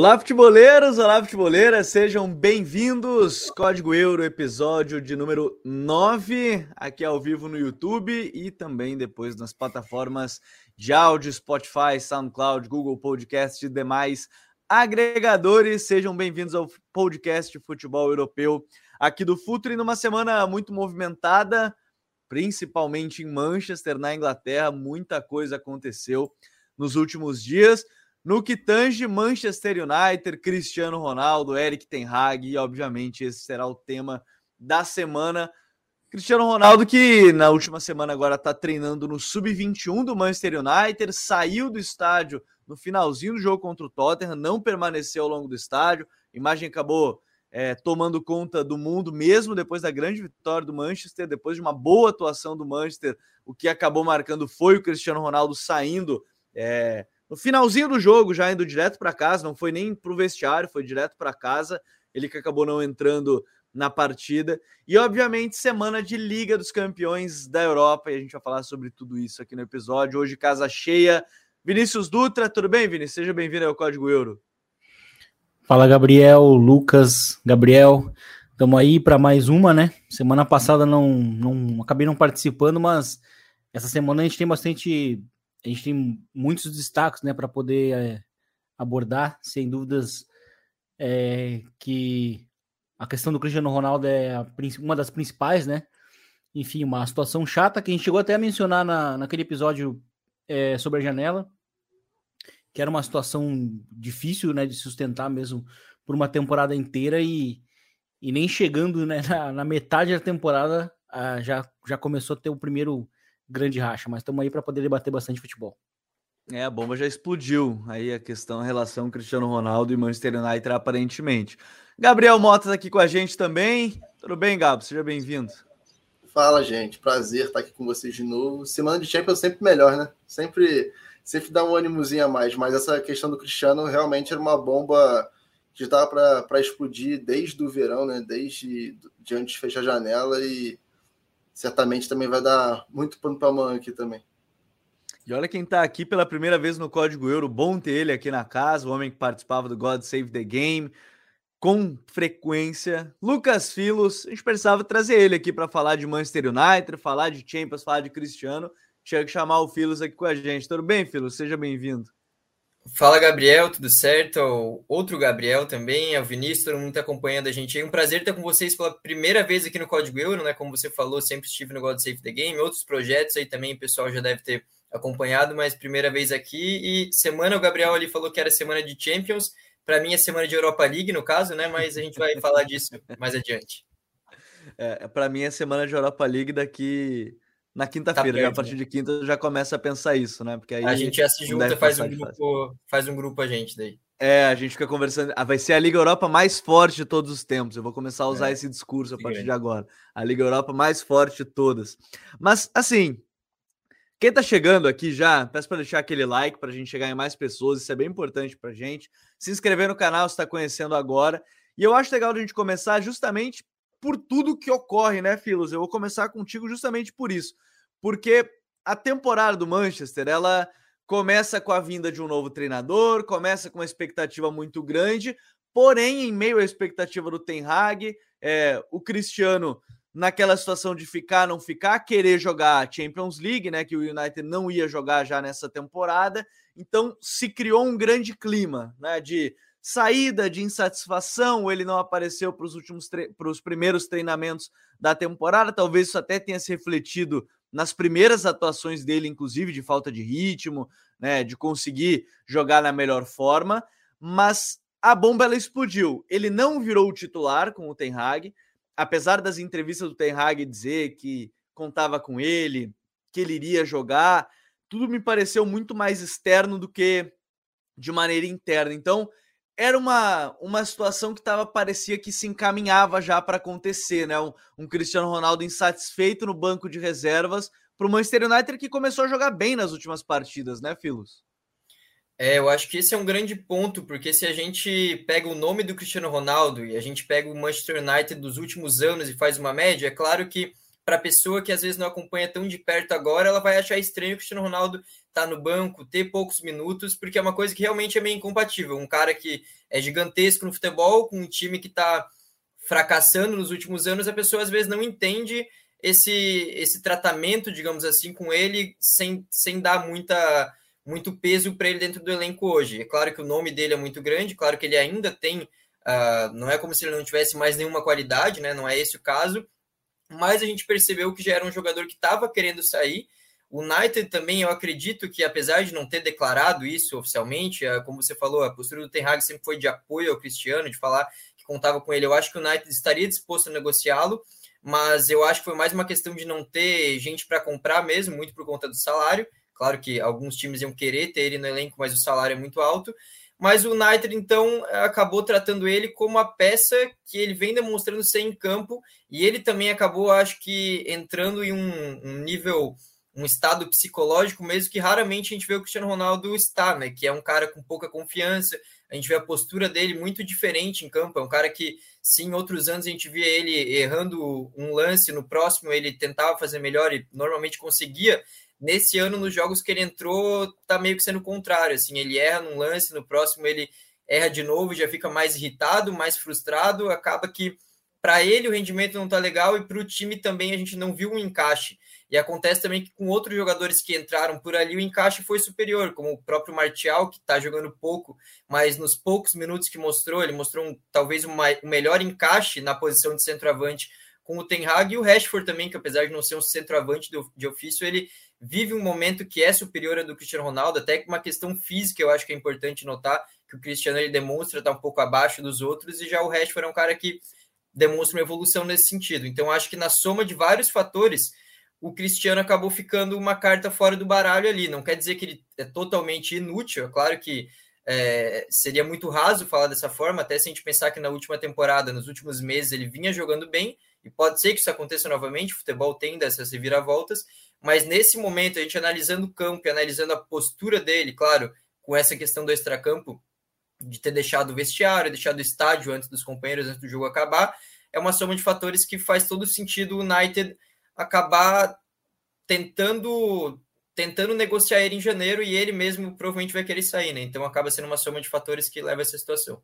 Olá, futeboleiros! Olá, futeboleiras! Sejam bem-vindos! Código Euro, episódio de número 9, aqui ao vivo no YouTube e também depois nas plataformas de áudio, Spotify, SoundCloud, Google Podcast e demais agregadores. Sejam bem-vindos ao podcast futebol europeu aqui do Futre, numa semana muito movimentada, principalmente em Manchester, na Inglaterra. Muita coisa aconteceu nos últimos dias. No que tange Manchester United, Cristiano Ronaldo, Eric Ten Hag, e obviamente esse será o tema da semana. Cristiano Ronaldo, que na última semana agora está treinando no Sub-21 do Manchester United, saiu do estádio no finalzinho do jogo contra o Tottenham, não permaneceu ao longo do estádio, a imagem acabou é, tomando conta do mundo, mesmo depois da grande vitória do Manchester, depois de uma boa atuação do Manchester, o que acabou marcando foi o Cristiano Ronaldo saindo é, no finalzinho do jogo, já indo direto para casa, não foi nem para o vestiário, foi direto para casa. Ele que acabou não entrando na partida. E, obviamente, semana de Liga dos Campeões da Europa. E a gente vai falar sobre tudo isso aqui no episódio. Hoje, casa cheia. Vinícius Dutra, tudo bem, Vinícius? Seja bem-vindo ao Código Euro. Fala, Gabriel, Lucas, Gabriel. Estamos aí para mais uma, né? Semana passada não, não acabei não participando, mas essa semana a gente tem bastante a gente tem muitos destaques né, para poder é, abordar, sem dúvidas é, que a questão do Cristiano Ronaldo é a, uma das principais, né? Enfim, uma situação chata que a gente chegou até a mencionar na, naquele episódio é, sobre a janela, que era uma situação difícil né, de sustentar mesmo por uma temporada inteira e, e nem chegando né, na, na metade da temporada já, já começou a ter o primeiro grande racha, mas estamos aí para poder debater bastante futebol. É, a bomba já explodiu. Aí a questão, a relação Cristiano Ronaldo e Manchester United, aparentemente. Gabriel Mota aqui com a gente também. Tudo bem, Gabo? Seja bem-vindo. Fala, gente. Prazer estar aqui com vocês de novo. Semana de Champions sempre melhor, né? Sempre, sempre dá um ânimozinho a mais. Mas essa questão do Cristiano realmente era uma bomba que estava para explodir desde o verão, né? Desde de antes de fechar a janela e certamente também vai dar muito pano para mão aqui também. E olha quem está aqui pela primeira vez no Código Euro, bom ter ele aqui na casa, o homem que participava do God Save the Game com frequência. Lucas Filos, a gente precisava trazer ele aqui para falar de Manchester United, falar de Champions, falar de Cristiano. Tinha que chamar o Filos aqui com a gente. Tudo bem, Filos? Seja bem-vindo. Fala, Gabriel, tudo certo? Outro Gabriel também, é o Vinícius, todo mundo está acompanhando a gente. É um prazer estar com vocês pela primeira vez aqui no Código Euro, né? Como você falou, sempre estive no God Save the Game, outros projetos aí também o pessoal já deve ter acompanhado, mas primeira vez aqui. E semana o Gabriel ali falou que era semana de Champions, para mim é semana de Europa League, no caso, né? Mas a gente vai falar disso mais adiante. É, para mim é semana de Europa League daqui na quinta-feira, tá a partir né? de quinta já começa a pensar isso, né? Porque aí a gente já se junta, faz um grupo, faz um grupo a gente daí. É, a gente fica conversando. Ah, vai ser a Liga Europa mais forte de todos os tempos. Eu vou começar a usar é, esse discurso a partir de agora. A Liga Europa mais forte de todas. Mas, assim, quem tá chegando aqui já, peço para deixar aquele like para a gente chegar em mais pessoas. Isso é bem importante para gente. Se inscrever no canal se está conhecendo agora. E eu acho legal a gente começar justamente por tudo que ocorre, né, Filos? Eu vou começar contigo justamente por isso. Porque a temporada do Manchester, ela começa com a vinda de um novo treinador, começa com uma expectativa muito grande, porém, em meio à expectativa do Ten Hag, é, o Cristiano naquela situação de ficar, não ficar, querer jogar a Champions League, né, que o United não ia jogar já nessa temporada, então se criou um grande clima, né, de saída de insatisfação, ele não apareceu para os últimos para os primeiros treinamentos da temporada, talvez isso até tenha se refletido nas primeiras atuações dele, inclusive de falta de ritmo, né, de conseguir jogar na melhor forma, mas a bomba ela explodiu. Ele não virou o titular com o Ten Hag, apesar das entrevistas do Ten Hag dizer que contava com ele, que ele iria jogar, tudo me pareceu muito mais externo do que de maneira interna. Então, era uma, uma situação que tava, parecia que se encaminhava já para acontecer, né? Um, um, Cristiano Ronaldo insatisfeito no banco de reservas para o Manchester United que começou a jogar bem nas últimas partidas, né, Filos? É, eu acho que esse é um grande ponto, porque se a gente pega o nome do Cristiano Ronaldo e a gente pega o Manchester United dos últimos anos e faz uma média, é claro que para a pessoa que às vezes não acompanha tão de perto agora, ela vai achar estranho o Cristiano Ronaldo tá no banco, ter poucos minutos, porque é uma coisa que realmente é meio incompatível. Um cara que é gigantesco no futebol, com um time que está fracassando nos últimos anos, a pessoa às vezes não entende esse, esse tratamento, digamos assim, com ele, sem, sem dar muita, muito peso para ele dentro do elenco hoje. É claro que o nome dele é muito grande, claro que ele ainda tem. Uh, não é como se ele não tivesse mais nenhuma qualidade, né? Não é esse o caso. Mas a gente percebeu que já era um jogador que estava querendo sair. O United também, eu acredito que, apesar de não ter declarado isso oficialmente, uh, como você falou, a postura do Ten Hag sempre foi de apoio ao Cristiano, de falar que contava com ele. Eu acho que o United estaria disposto a negociá-lo mas eu acho que foi mais uma questão de não ter gente para comprar mesmo, muito por conta do salário. Claro que alguns times iam querer ter ele no elenco, mas o salário é muito alto. Mas o United, então, acabou tratando ele como a peça que ele vem demonstrando ser em campo, e ele também acabou, acho que, entrando em um, um nível, um estado psicológico mesmo que raramente a gente vê o Cristiano Ronaldo estar, né? Que é um cara com pouca confiança, a gente vê a postura dele muito diferente em campo. É um cara que, se em outros anos a gente via ele errando um lance, no próximo ele tentava fazer melhor e normalmente conseguia. Nesse ano, nos jogos que ele entrou, tá meio que sendo o contrário. Assim, ele erra num lance, no próximo ele erra de novo, já fica mais irritado, mais frustrado. Acaba que para ele o rendimento não tá legal e para o time também a gente não viu um encaixe. E acontece também que com outros jogadores que entraram por ali, o encaixe foi superior, como o próprio Martial, que está jogando pouco, mas nos poucos minutos que mostrou, ele mostrou um, talvez um, um melhor encaixe na posição de centroavante com o Ten Hag e o Rashford também, que apesar de não ser um centroavante de ofício, ele vive um momento que é superior ao do Cristiano Ronaldo, até que uma questão física eu acho que é importante notar, que o Cristiano ele demonstra estar tá um pouco abaixo dos outros, e já o Rashford é um cara que demonstra uma evolução nesse sentido. Então acho que na soma de vários fatores, o Cristiano acabou ficando uma carta fora do baralho ali. Não quer dizer que ele é totalmente inútil, é claro que é, seria muito raso falar dessa forma, até se a gente pensar que na última temporada, nos últimos meses, ele vinha jogando bem, e pode ser que isso aconteça novamente, o futebol tem dessas reviravoltas, mas nesse momento, a gente analisando o campo e analisando a postura dele, claro, com essa questão do extracampo, de ter deixado o vestiário, deixado o estádio antes dos companheiros, antes do jogo acabar, é uma soma de fatores que faz todo sentido o United acabar tentando tentando negociar ele em janeiro e ele mesmo provavelmente vai querer sair, né? Então acaba sendo uma soma de fatores que leva a essa situação.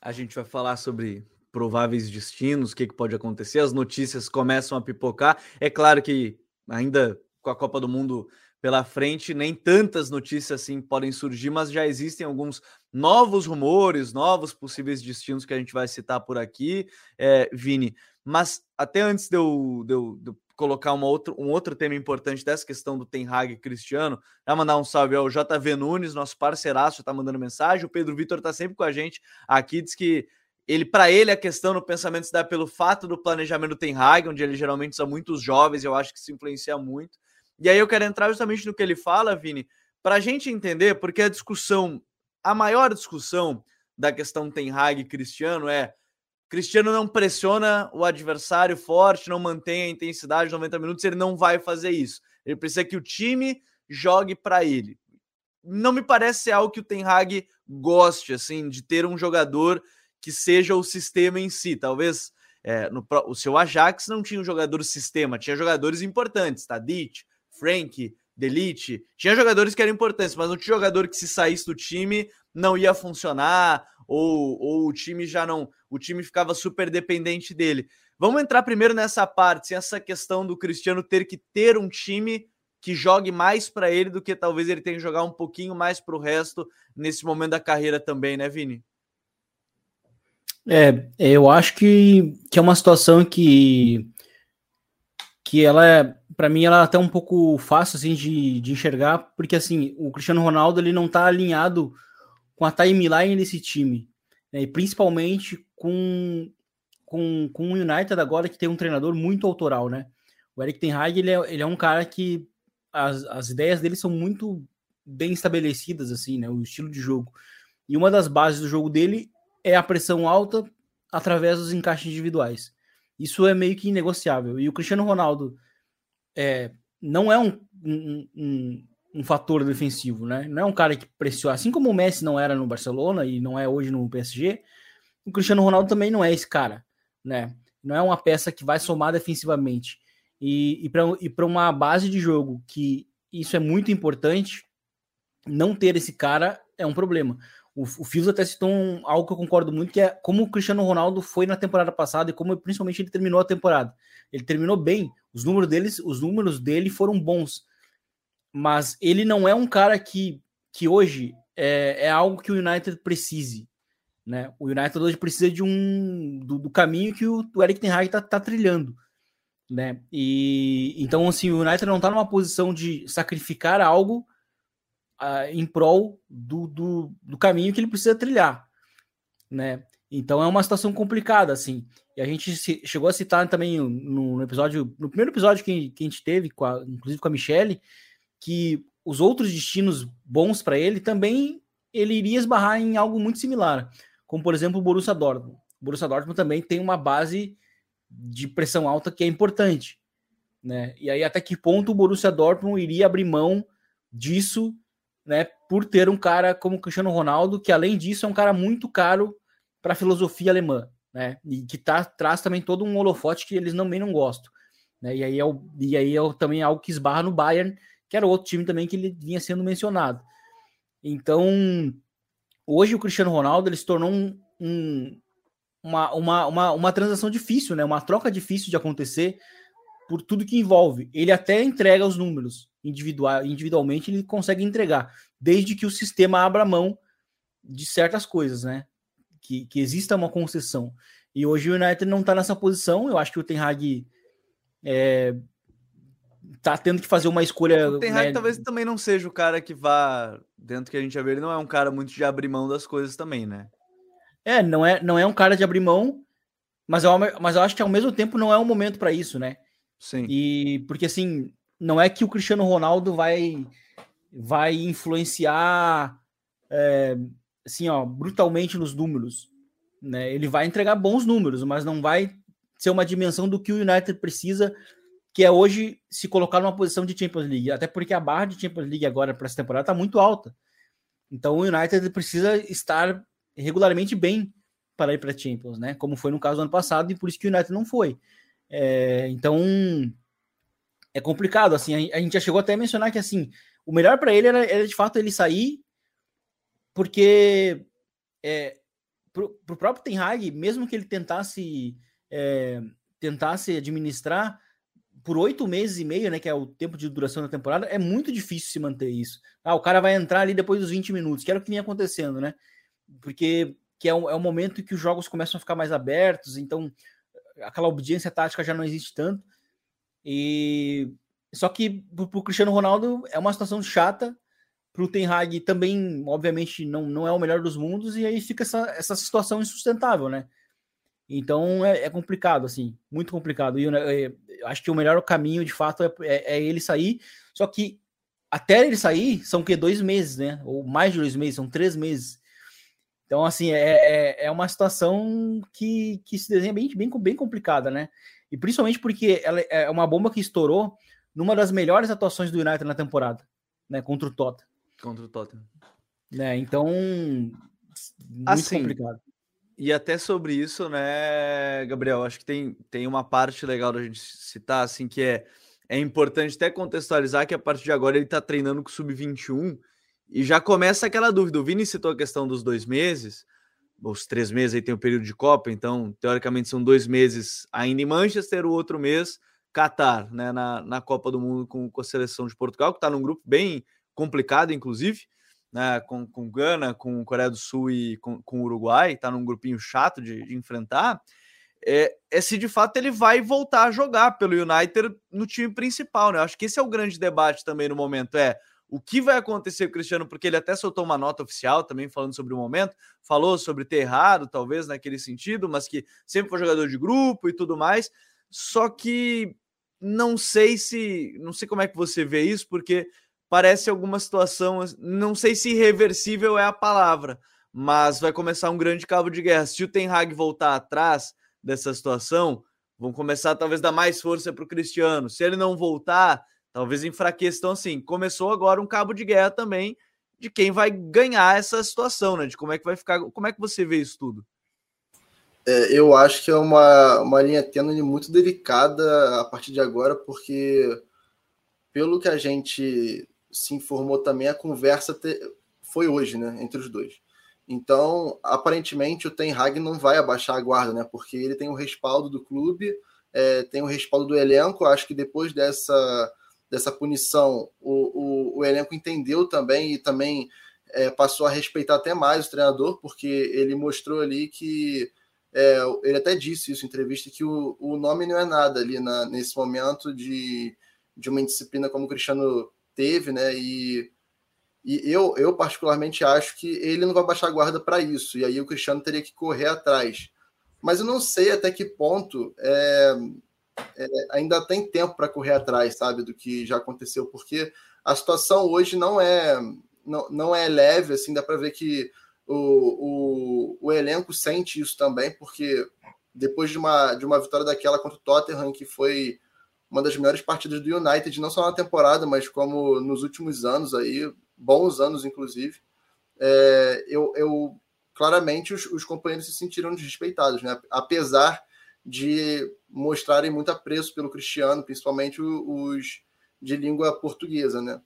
A gente vai falar sobre prováveis destinos, o que, que pode acontecer, as notícias começam a pipocar. É claro que ainda com a Copa do Mundo pela frente, nem tantas notícias assim podem surgir, mas já existem alguns novos rumores, novos possíveis destinos que a gente vai citar por aqui, é, Vini. Mas até antes de eu, de eu, de eu colocar uma outro, um outro tema importante dessa questão do Ten Hag e Cristiano, já mandar um salve ao JV Nunes, nosso parceiraço, já tá mandando mensagem. O Pedro Vitor tá sempre com a gente aqui, diz que ele para ele a questão no pensamento se dá pelo fato do planejamento do Ten Hag, onde ele geralmente são muitos jovens, eu acho que isso influencia muito. E aí eu quero entrar justamente no que ele fala, Vini, para a gente entender, porque a discussão, a maior discussão da questão Ten Hag e Cristiano é Cristiano não pressiona o adversário forte, não mantém a intensidade de 90 minutos, ele não vai fazer isso. Ele precisa que o time jogue para ele. Não me parece ser algo que o Ten Hag goste, assim, de ter um jogador que seja o sistema em si. Talvez é, no, o seu Ajax não tinha um jogador sistema, tinha jogadores importantes, Tadic, Frank, Delite, tinha jogadores que eram importantes, mas não tinha jogador que se saísse do time não ia funcionar, ou, ou o time já não, o time ficava super dependente dele. Vamos entrar primeiro nessa parte, essa questão do Cristiano ter que ter um time que jogue mais para ele do que talvez ele tenha que jogar um pouquinho mais para o resto nesse momento da carreira também, né, Vini? É, eu acho que, que é uma situação que que ela é, para mim, ela é até um pouco fácil assim de, de enxergar, porque assim, o Cristiano Ronaldo ele não está alinhado com a timeline desse time, né? e principalmente com, com, com o United agora que tem um treinador muito autoral, né? O Eric Ten Hag, ele é, ele é um cara que as, as ideias dele são muito bem estabelecidas, assim, né? O estilo de jogo. E uma das bases do jogo dele é a pressão alta através dos encaixes individuais. Isso é meio que inegociável. E o Cristiano Ronaldo é, não é um, um, um, um fator defensivo, né? Não é um cara que pressiona, assim como o Messi não era no Barcelona e não é hoje no PSG, o Cristiano Ronaldo também não é esse cara, né? Não é uma peça que vai somar defensivamente. E, e para uma base de jogo que isso é muito importante, não ter esse cara é um problema. O, o Fios até citou um, algo que eu concordo muito, que é como o Cristiano Ronaldo foi na temporada passada e como principalmente ele terminou a temporada. Ele terminou bem, os números deles, os números dele foram bons. Mas ele não é um cara que, que hoje é, é algo que o United precise. Né? O United hoje precisa de um do, do caminho que o, o Eric Ten Hag está tá trilhando. Né? E então assim, o United não está numa posição de sacrificar algo uh, em prol do, do, do, caminho que ele precisa trilhar, né? Então é uma situação complicada, assim. E a gente se, chegou a citar também no, episódio, no primeiro episódio que, que a gente teve, com a, inclusive com a Michelle, que os outros destinos bons para ele também ele iria esbarrar em algo muito similar, como por exemplo o Borussia Dortmund. O Borussia Dortmund também tem uma base de pressão alta que é importante, né? E aí até que ponto o Borussia Dortmund iria abrir mão disso né, por ter um cara como Cristiano Ronaldo, que além disso é um cara muito caro para a filosofia alemã, né, e que tá, traz também todo um holofote que eles também não gostam. Né, e aí, é, o, e aí é também algo que esbarra no Bayern, que era outro time também que ele vinha sendo mencionado. Então, hoje o Cristiano Ronaldo ele se tornou um, um, uma, uma, uma, uma transação difícil, né, uma troca difícil de acontecer por tudo que envolve. Ele até entrega os números, individual, individualmente ele consegue entregar, desde que o sistema abra mão de certas coisas, né? Que, que exista uma concessão. E hoje o United não está nessa posição. Eu acho que o Ten Hag é, tá tendo que fazer uma escolha. O Ten Hag né? talvez também não seja o cara que vá dentro que a gente já vê. Ele não é um cara muito de abrir mão das coisas também, né? É, não é, não é um cara de abrir mão, mas eu, mas eu acho que ao mesmo tempo não é um momento para isso, né? Sim. E porque assim, não é que o Cristiano Ronaldo vai vai influenciar é, assim, ó, brutalmente nos números. Né? Ele vai entregar bons números, mas não vai ser uma dimensão do que o United precisa, que é hoje se colocar numa posição de Champions League. Até porque a barra de Champions League agora para essa temporada está muito alta. Então o United precisa estar regularmente bem para ir para Champions, né? Como foi no caso do ano passado, e por isso que o United não foi. É, então é complicado, assim, a, gente já chegou até a mencionar que, assim, o melhor para ele era, era, de fato ele sair, porque é, pro, pro próprio Ten Hag, mesmo que ele tentasse é, tentasse administrar por oito meses e meio, né, que é o tempo de duração da temporada, é muito difícil se manter isso. Ah, o cara vai entrar ali depois dos 20 minutos, que era o que vinha acontecendo, né? Porque que é, um, é um momento que os jogos começam a ficar mais abertos, então aquela obediência tática já não existe tanto. E só que para o Cristiano Ronaldo é uma situação chata. Para o Ten Hag também, obviamente, não, não é o melhor dos mundos, e aí fica essa, essa situação insustentável, né? Então é, é complicado, assim, muito complicado. E eu, eu, eu, acho que o melhor caminho, de fato, é, é, é, ele sair. Só que até ele sair são que dois meses, né? Ou mais de dois meses, são três meses. Então, assim, é, é, é uma situação que, que se desenha bem, bem, bem complicada, né? E principalmente porque ela é uma bomba que estourou numa das melhores atuações do United na temporada, né? Contra o Tottenham. Contra o Tottenham. Né, então, muito assim, complicado. E até sobre isso, né, Gabriel? Acho que tem, tem uma parte legal da gente citar, assim, que é, é importante até contextualizar que a partir de agora ele está treinando com o Sub-21 e já começa aquela dúvida. O Vini citou a questão dos dois meses, os três meses aí tem o período de Copa, então teoricamente são dois meses ainda em Manchester, o outro mês Qatar, né, na, na Copa do Mundo com, com a seleção de Portugal, que está num grupo bem complicado, inclusive, né, com, com Gana, com Coreia do Sul e com, com Uruguai, está num grupinho chato de, de enfrentar. É, é, se de fato ele vai voltar a jogar pelo United no time principal, né? Acho que esse é o grande debate também no momento. É o que vai acontecer com o Cristiano, porque ele até soltou uma nota oficial também falando sobre o momento, falou sobre ter errado, talvez naquele sentido, mas que sempre foi jogador de grupo e tudo mais. Só que não sei se, não sei como é que você vê isso, porque parece alguma situação, não sei se irreversível é a palavra, mas vai começar um grande cabo de guerra. Se o Ten Hag voltar atrás dessa situação, vão começar talvez dar mais força para o Cristiano. Se ele não voltar, talvez enfraqueça. Então, assim, começou agora um cabo de guerra também de quem vai ganhar essa situação, né? De como é que vai ficar, como é que você vê isso tudo? É, eu acho que é uma, uma linha tênue muito delicada a partir de agora, porque pelo que a gente se informou também, a conversa te, foi hoje, né, entre os dois. Então, aparentemente, o Ten Hag não vai abaixar a guarda, né, porque ele tem o respaldo do clube, é, tem o respaldo do elenco. Acho que depois dessa, dessa punição, o, o, o elenco entendeu também e também é, passou a respeitar até mais o treinador, porque ele mostrou ali que é, ele até disse isso em entrevista que o, o nome não é nada ali na, nesse momento de, de uma indisciplina como o Cristiano teve, né? E, e eu, eu particularmente acho que ele não vai baixar a guarda para isso, e aí o Cristiano teria que correr atrás. Mas eu não sei até que ponto é, é, ainda tem tempo para correr atrás, sabe, do que já aconteceu, porque a situação hoje não é não, não é leve, assim, dá para ver que o, o, o elenco sente isso também, porque depois de uma, de uma vitória daquela contra o Tottenham, que foi uma das melhores partidas do United, não só na temporada, mas como nos últimos anos aí, bons anos inclusive, é, eu, eu claramente os, os companheiros se sentiram desrespeitados, né? apesar de mostrarem muito apreço pelo Cristiano, principalmente os de língua portuguesa, né?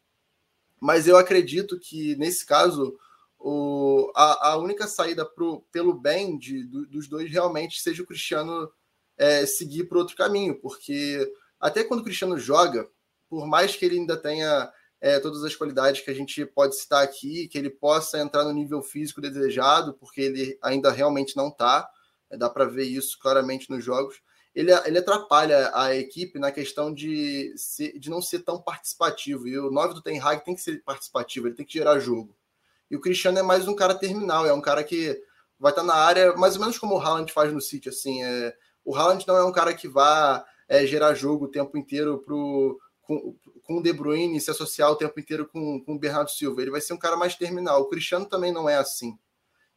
Mas eu acredito que nesse caso o, a, a única saída pro, pelo bem de, do, dos dois realmente seja o Cristiano é, seguir por outro caminho, porque até quando o Cristiano joga, por mais que ele ainda tenha é, todas as qualidades que a gente pode citar aqui, que ele possa entrar no nível físico desejado, porque ele ainda realmente não está, dá para ver isso claramente nos jogos. Ele, ele atrapalha a equipe na questão de, ser, de não ser tão participativo. E o 9 do Ten Hag tem que ser participativo, ele tem que gerar jogo. E o Cristiano é mais um cara terminal, é um cara que vai estar tá na área, mais ou menos como o Haaland faz no City. Assim, é, o Haaland não é um cara que vai é, gerar jogo o tempo inteiro pro, com, com o De Bruyne se associar o tempo inteiro com, com o Bernardo Silva. Ele vai ser um cara mais terminal. O Cristiano também não é assim.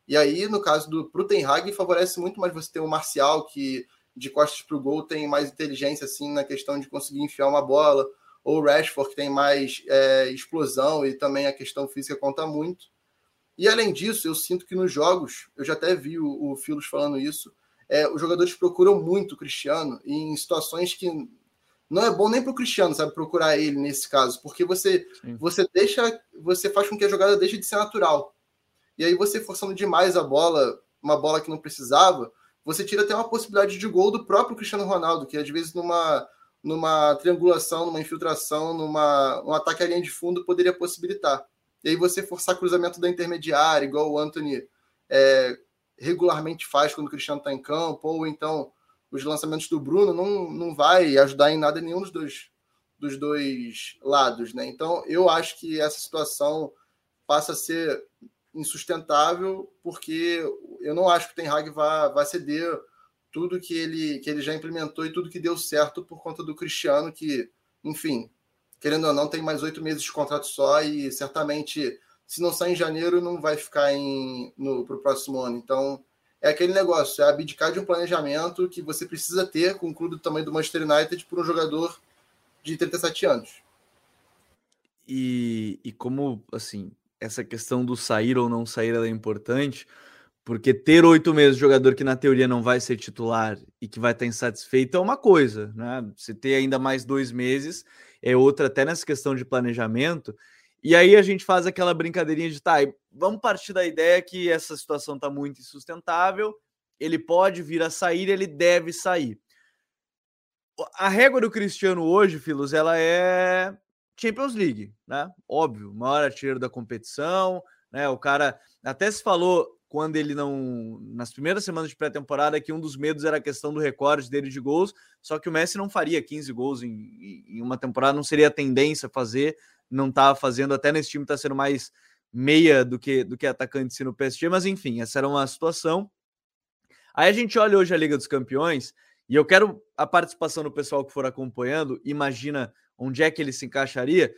E aí, no caso do pro Ten Hag, favorece muito mais você ter o Marcial, que de costas para o gol tem mais inteligência assim na questão de conseguir enfiar uma bola, ou o Rashford, que tem mais é, explosão e também a questão física conta muito. E além disso, eu sinto que nos jogos, eu já até vi o, o Filos falando isso, é, os jogadores procuram muito o Cristiano em situações que não é bom nem para o Cristiano, sabe, procurar ele nesse caso, porque você você deixa, você faz com que a jogada deixe de ser natural. E aí você forçando demais a bola, uma bola que não precisava, você tira até uma possibilidade de gol do próprio Cristiano Ronaldo, que às vezes numa numa triangulação, numa infiltração, numa um ataque à linha de fundo poderia possibilitar. E aí você forçar cruzamento da intermediária, igual o Anthony é, regularmente faz quando o Cristiano está em campo, ou então os lançamentos do Bruno não, não vai ajudar em nada nenhum dos dois, dos dois lados, né? Então eu acho que essa situação passa a ser insustentável, porque eu não acho que o Ten Hag vai, vai ceder tudo que ele, que ele já implementou e tudo que deu certo por conta do Cristiano, que, enfim, querendo ou não, tem mais oito meses de contrato só e certamente, se não sair em janeiro, não vai ficar para o próximo ano. Então, é aquele negócio, é abdicar de um planejamento que você precisa ter com um clube do tamanho do Manchester United por um jogador de 37 anos. E, e como, assim, essa questão do sair ou não sair é importante, porque ter oito meses de jogador que na teoria não vai ser titular e que vai estar insatisfeito é uma coisa, né? Você ter ainda mais dois meses é outra, até nessa questão de planejamento. E aí a gente faz aquela brincadeirinha de tá, vamos partir da ideia que essa situação está muito insustentável, ele pode vir a sair, ele deve sair. A régua do Cristiano hoje, Filos, ela é Champions League, né? Óbvio, maior artilheiro da competição, né? O cara até se falou quando ele não. Nas primeiras semanas de pré-temporada, que um dos medos era a questão do recorde dele de gols. Só que o Messi não faria 15 gols em, em uma temporada, não seria a tendência fazer, não estava tá fazendo, até nesse time está sendo mais meia do que, do que atacante se no PSG, mas enfim, essa era uma situação. Aí a gente olha hoje a Liga dos Campeões, e eu quero a participação do pessoal que for acompanhando, imagina onde é que ele se encaixaria,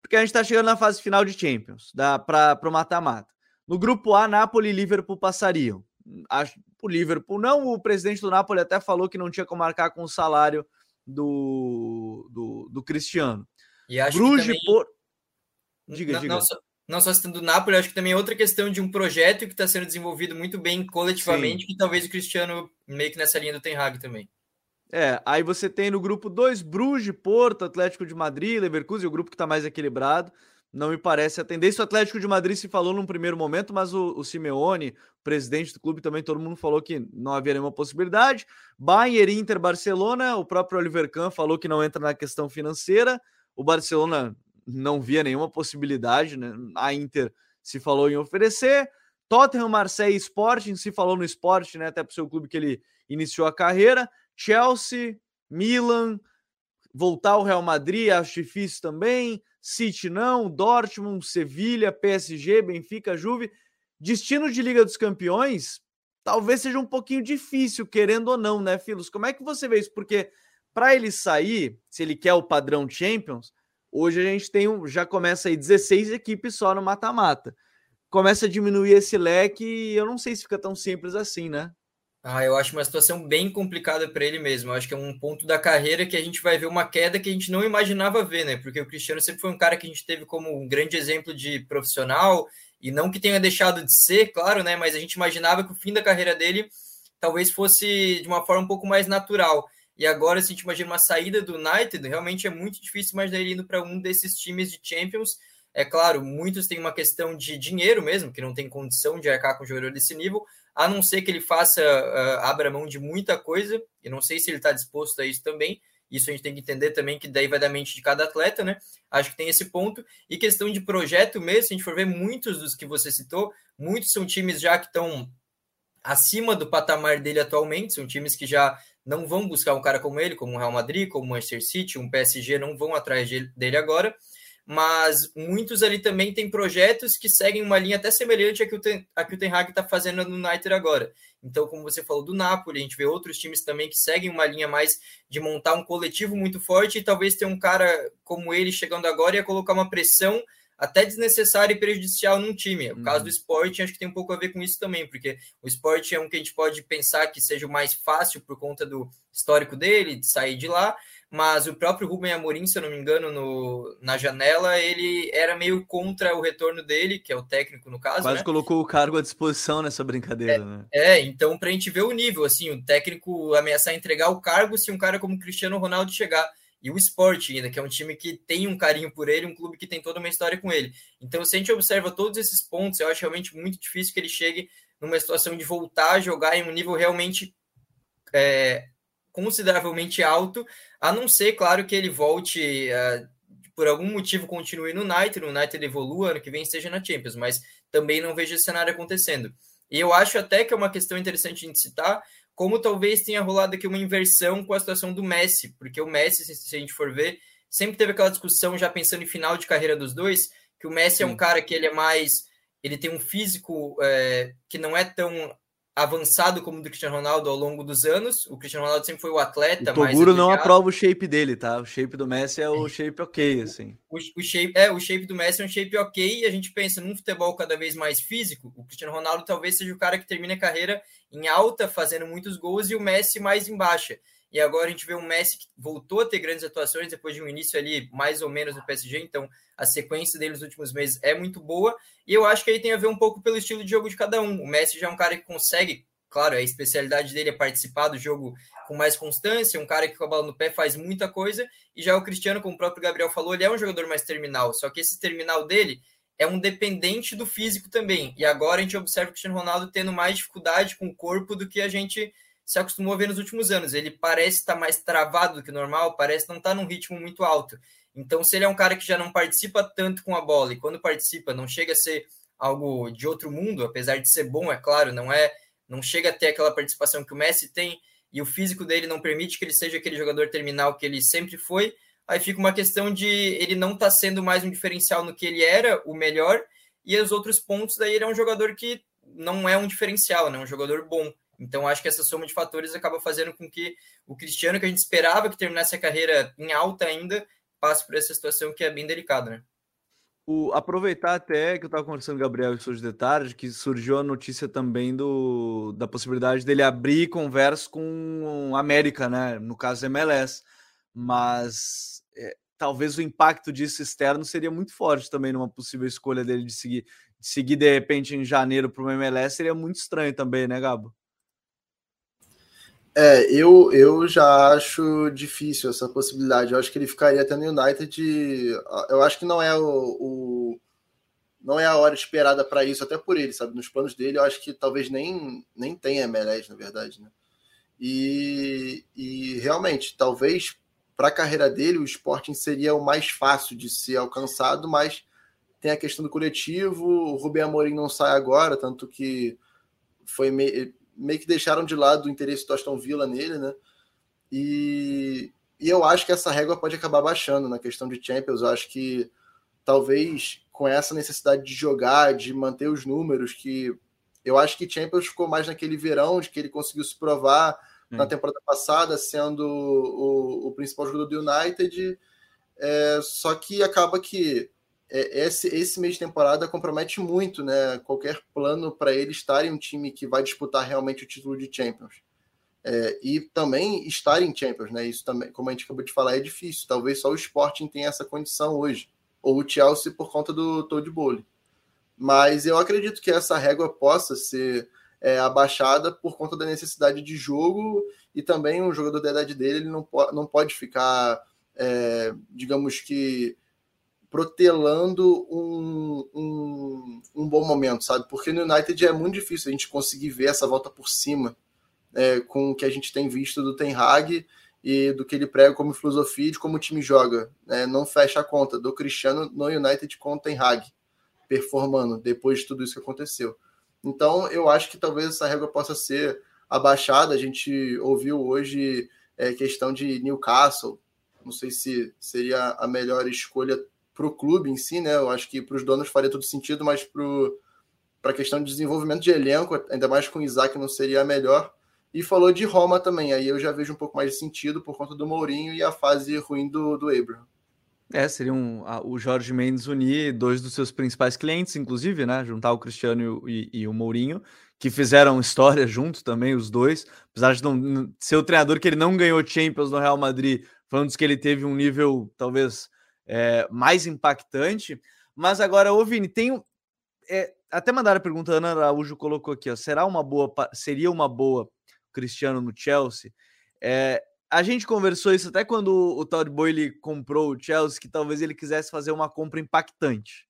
porque a gente está chegando na fase final de Champions, para o mata-mata. No grupo A, Napoli e Liverpool passariam. Acho, o Liverpool não, o presidente do Napoli até falou que não tinha como marcar com o salário do, do, do Cristiano. E acho Bruges, também... por... Diga, não, diga. Não só, não só citando o Napoli, acho que também é outra questão de um projeto que está sendo desenvolvido muito bem coletivamente, Sim. que talvez o Cristiano meio que nessa linha do Ten Hag também. É, aí você tem no grupo 2 Bruges, Porto, Atlético de Madrid, Leverkusen, o grupo que está mais equilibrado. Não me parece a tendência. O Atlético de Madrid se falou num primeiro momento, mas o, o Simeone, presidente do clube, também todo mundo falou que não havia nenhuma possibilidade. Bayern, Inter, Barcelona, o próprio Oliver Kahn falou que não entra na questão financeira. O Barcelona não via nenhuma possibilidade, né? A Inter se falou em oferecer. Tottenham, Marseille Sporting, se falou no esporte, né? Até para o seu clube que ele iniciou a carreira. Chelsea, Milan, voltar ao Real Madrid, acho difícil também. City não, Dortmund, Sevilha, PSG, Benfica, Juve. Destino de Liga dos Campeões, talvez seja um pouquinho difícil, querendo ou não, né, Filos? Como é que você vê isso? Porque para ele sair, se ele quer o padrão Champions, Hoje a gente tem um, já começa aí 16 equipes só no mata-mata. Começa a diminuir esse leque e eu não sei se fica tão simples assim, né? Ah, eu acho uma situação bem complicada para ele mesmo. Eu acho que é um ponto da carreira que a gente vai ver uma queda que a gente não imaginava ver, né? Porque o Cristiano sempre foi um cara que a gente teve como um grande exemplo de profissional e não que tenha deixado de ser, claro, né? Mas a gente imaginava que o fim da carreira dele talvez fosse de uma forma um pouco mais natural. E agora, se a gente imagina uma saída do United, realmente é muito difícil imaginar ele indo para um desses times de Champions. É claro, muitos têm uma questão de dinheiro mesmo, que não tem condição de arcar com um jogador desse nível, a não ser que ele faça, uh, abra mão de muita coisa, e não sei se ele está disposto a isso também. Isso a gente tem que entender também, que daí vai da mente de cada atleta, né? Acho que tem esse ponto. E questão de projeto mesmo, se a gente for ver muitos dos que você citou, muitos são times já que estão acima do patamar dele atualmente, são times que já não vão buscar um cara como ele, como o Real Madrid, como o Manchester City, um PSG, não vão atrás dele agora, mas muitos ali também têm projetos que seguem uma linha até semelhante a que o Ten, que o Ten Hag está fazendo no United agora. Então, como você falou do Napoli, a gente vê outros times também que seguem uma linha mais de montar um coletivo muito forte e talvez ter um cara como ele chegando agora e colocar uma pressão até desnecessário e prejudicial num time. O uhum. caso do esporte acho que tem um pouco a ver com isso também, porque o esporte é um que a gente pode pensar que seja o mais fácil por conta do histórico dele, de sair de lá, mas o próprio Rubem Amorim, se eu não me engano, no, na janela, ele era meio contra o retorno dele, que é o técnico no caso. Quase né? colocou o cargo à disposição nessa brincadeira, é, né? É, então para a gente ver o nível, assim, o técnico ameaçar entregar o cargo se um cara como Cristiano Ronaldo chegar e o Sport ainda, que é um time que tem um carinho por ele, um clube que tem toda uma história com ele. Então, se a gente observa todos esses pontos, eu acho realmente muito difícil que ele chegue numa situação de voltar a jogar em um nível realmente é, consideravelmente alto, a não ser, claro, que ele volte, uh, por algum motivo, continue no United, o United evolua, ano que vem esteja na Champions, mas também não vejo esse cenário acontecendo. E eu acho até que é uma questão interessante de citar, como talvez tenha rolado aqui uma inversão com a situação do Messi, porque o Messi, se a gente for ver, sempre teve aquela discussão, já pensando em final de carreira dos dois, que o Messi Sim. é um cara que ele é mais. Ele tem um físico é, que não é tão avançado como o do Cristiano Ronaldo ao longo dos anos. O Cristiano Ronaldo sempre foi o atleta. O Toguro não aprova o shape dele, tá? O shape do Messi é o shape ok, assim. O, o, shape, é, o shape do Messi é um shape ok e a gente pensa num futebol cada vez mais físico. O Cristiano Ronaldo talvez seja o cara que termina a carreira em alta, fazendo muitos gols, e o Messi mais em baixa. E agora a gente vê um Messi que voltou a ter grandes atuações depois de um início ali mais ou menos no PSG, então a sequência dele nos últimos meses é muito boa. E eu acho que aí tem a ver um pouco pelo estilo de jogo de cada um. O Messi já é um cara que consegue claro, a especialidade dele é participar do jogo com mais constância, um cara que com a bola no pé faz muita coisa, e já o Cristiano, como o próprio Gabriel falou, ele é um jogador mais terminal, só que esse terminal dele é um dependente do físico também, e agora a gente observa o Cristiano Ronaldo tendo mais dificuldade com o corpo do que a gente se acostumou a ver nos últimos anos, ele parece estar mais travado do que normal, parece não estar num ritmo muito alto, então se ele é um cara que já não participa tanto com a bola, e quando participa não chega a ser algo de outro mundo, apesar de ser bom, é claro, não é não chega a ter aquela participação que o Messi tem e o físico dele não permite que ele seja aquele jogador terminal que ele sempre foi. Aí fica uma questão de ele não estar tá sendo mais um diferencial no que ele era, o melhor, e os outros pontos daí ele é um jogador que não é um diferencial, né? um jogador bom. Então acho que essa soma de fatores acaba fazendo com que o Cristiano, que a gente esperava que terminasse a carreira em alta ainda, passe por essa situação que é bem delicada, né? O, aproveitar até que eu estava conversando com o Gabriel e de detalhes, que surgiu a notícia também do, da possibilidade dele abrir conversa com a América, né? No caso MLS. Mas é, talvez o impacto disso externo seria muito forte também numa possível escolha dele de seguir, de seguir de repente em janeiro para o MLS, seria muito estranho também, né, Gabo? É, eu, eu já acho difícil essa possibilidade. Eu acho que ele ficaria até no United. Eu acho que não é o, o não é a hora esperada para isso, até por ele, sabe? Nos planos dele, eu acho que talvez nem, nem tenha MLS, na verdade, né? E, e realmente, talvez para a carreira dele, o Sporting seria o mais fácil de ser alcançado, mas tem a questão do coletivo. O Rubem Amorim não sai agora, tanto que foi meio, meio que deixaram de lado o interesse do Aston Villa nele, né? E, e eu acho que essa régua pode acabar baixando na questão de Champions. Eu acho que talvez com essa necessidade de jogar, de manter os números, que eu acho que Champions ficou mais naquele verão de que ele conseguiu se provar hum. na temporada passada, sendo o, o principal jogador do United. É, só que acaba que esse, esse mês de temporada compromete muito né, qualquer plano para ele estar em um time que vai disputar realmente o título de Champions. É, e também estar em Champions, né? Isso também, como a gente acabou de falar, é difícil. Talvez só o Sporting tenha essa condição hoje ou o Chelsea por conta do Todd Bowley. Mas eu acredito que essa régua possa ser é, abaixada por conta da necessidade de jogo e também o jogador da idade dele ele não, po não pode ficar, é, digamos que, protelando um, um, um, bom momento, sabe? Porque no United é muito difícil a gente conseguir ver essa volta por cima é, com o que a gente tem visto do Ten Hag e do que ele prega como filosofia e de como o time joga. Né? Não fecha a conta do Cristiano no United com o Ten Hag performando depois de tudo isso que aconteceu. Então, eu acho que talvez essa régua possa ser abaixada. A gente ouviu hoje é, questão de Newcastle. Não sei se seria a melhor escolha para o clube em si, né? Eu acho que para os donos faria todo sentido, mas para a questão de desenvolvimento de elenco, ainda mais com o Isaac, não seria a melhor. E falou de Roma também, aí eu já vejo um pouco mais de sentido por conta do Mourinho e a fase ruim do, do Abraham. É, seria um, a, o Jorge Mendes unir dois dos seus principais clientes, inclusive, né? Juntar o Cristiano e, e, o Mourinho, que fizeram história juntos também, os dois. Apesar de não ser o treinador que ele não ganhou Champions no Real Madrid, foi um dos que ele teve um nível talvez é, mais impactante. Mas agora, ô Vini, tem. É, até mandaram a pergunta, a Ana Araújo colocou aqui, ó. Será uma boa, seria uma boa Cristiano no Chelsea. É, a gente conversou isso até quando o Todd Boyle comprou o Chelsea, que talvez ele quisesse fazer uma compra impactante.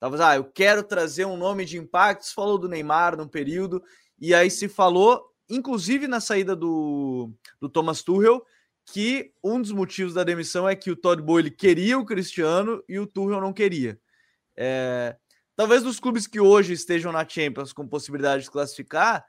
Talvez, ah, eu quero trazer um nome de impacto. Se falou do Neymar num período, e aí se falou, inclusive na saída do, do Thomas Tuchel, que um dos motivos da demissão é que o Todd Boyle queria o Cristiano e o Tuchel não queria. É, talvez dos clubes que hoje estejam na Champions com possibilidade de classificar,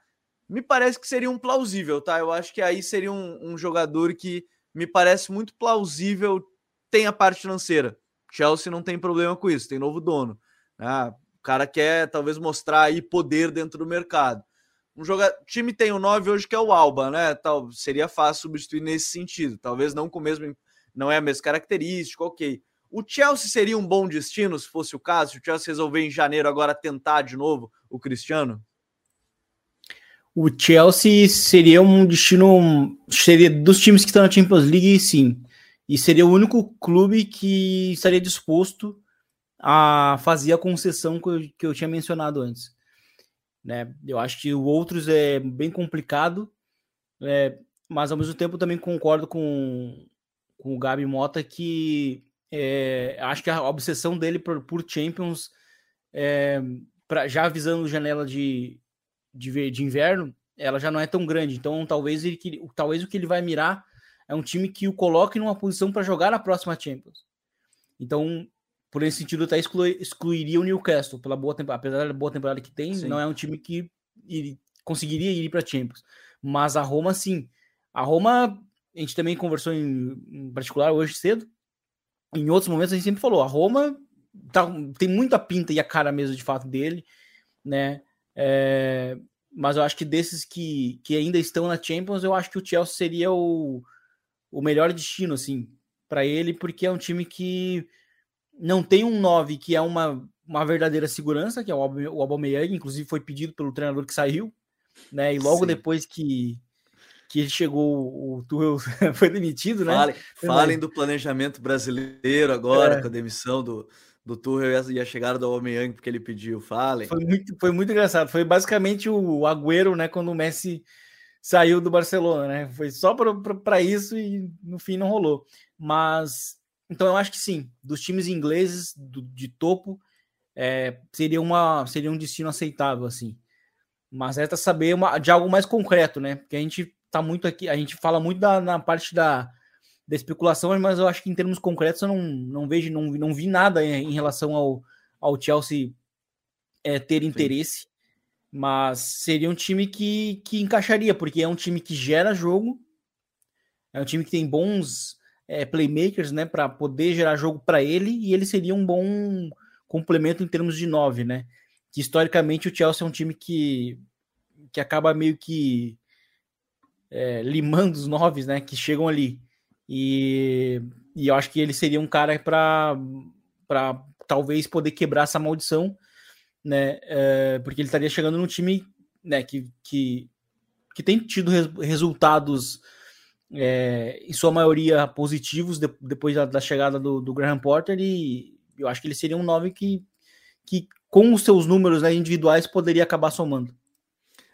me parece que seria um plausível, tá? Eu acho que aí seria um, um jogador que me parece muito plausível, tem a parte financeira. Chelsea não tem problema com isso, tem novo dono. Né? O cara quer talvez mostrar aí poder dentro do mercado. Um jogador, time tem o 9 hoje que é o Alba, né? Tal, seria fácil substituir nesse sentido. Talvez não com o mesmo, não é a mesma característica, ok. O Chelsea seria um bom destino se fosse o caso? Se o Chelsea resolver em janeiro agora tentar de novo o Cristiano? O Chelsea seria um destino. Seria dos times que estão na Champions League, sim. E seria o único clube que estaria disposto a fazer a concessão que eu, que eu tinha mencionado antes. Né? Eu acho que o outros é bem complicado, é, mas ao mesmo tempo também concordo com, com o Gabi Mota que é, acho que a obsessão dele por, por Champions, é, pra, já visando janela de, de, de inverno, ela já não é tão grande. Então, talvez, ele, talvez o que ele vai mirar é um time que o coloque numa posição para jogar na próxima Champions. Então, por esse sentido, até exclui, excluiria o Newcastle, pela boa temporada, apesar da boa temporada que tem, sim. não é um time que ir, conseguiria ir para Champions. Mas a Roma, sim. A Roma, a gente também conversou em, em, particular hoje cedo. Em outros momentos, a gente sempre falou: a Roma tá, tem muita pinta e a cara mesmo de fato dele, né? É, mas eu acho que desses que, que ainda estão na Champions, eu acho que o Chelsea seria o, o melhor destino, assim, para ele, porque é um time que não tem um 9 que é uma, uma verdadeira segurança, que é o Aubameyang, inclusive foi pedido pelo treinador que saiu, né? E logo Sim. depois que que chegou, o Tuchel foi demitido, né? Falem, falem do planejamento brasileiro agora, é. com a demissão do, do Tuchel e a chegada do Aubameyang, porque ele pediu, falem. Foi muito, foi muito engraçado, foi basicamente o Agüero, né, quando o Messi saiu do Barcelona, né? Foi só para isso e no fim não rolou. Mas, então eu acho que sim, dos times ingleses do, de topo, é, seria, uma, seria um destino aceitável, assim. Mas resta saber uma, de algo mais concreto, né? Porque a gente tá muito aqui, a gente fala muito da, na parte da, da especulação, mas eu acho que em termos concretos eu não, não vejo, não, não vi nada em, em relação ao, ao Chelsea é, ter Sim. interesse. Mas seria um time que, que encaixaria, porque é um time que gera jogo, é um time que tem bons é, playmakers, né, para poder gerar jogo para ele, e ele seria um bom complemento em termos de nove, né? Que historicamente o Chelsea é um time que, que acaba meio que é, limando os noves, né? Que chegam ali. E, e eu acho que ele seria um cara para talvez poder quebrar essa maldição, né? É, porque ele estaria chegando num time né, que, que, que tem tido res, resultados, é, em sua maioria, positivos de, depois da, da chegada do, do, Graham Porter. E eu acho que ele seria um nove que, que com os seus números né, individuais, poderia acabar somando.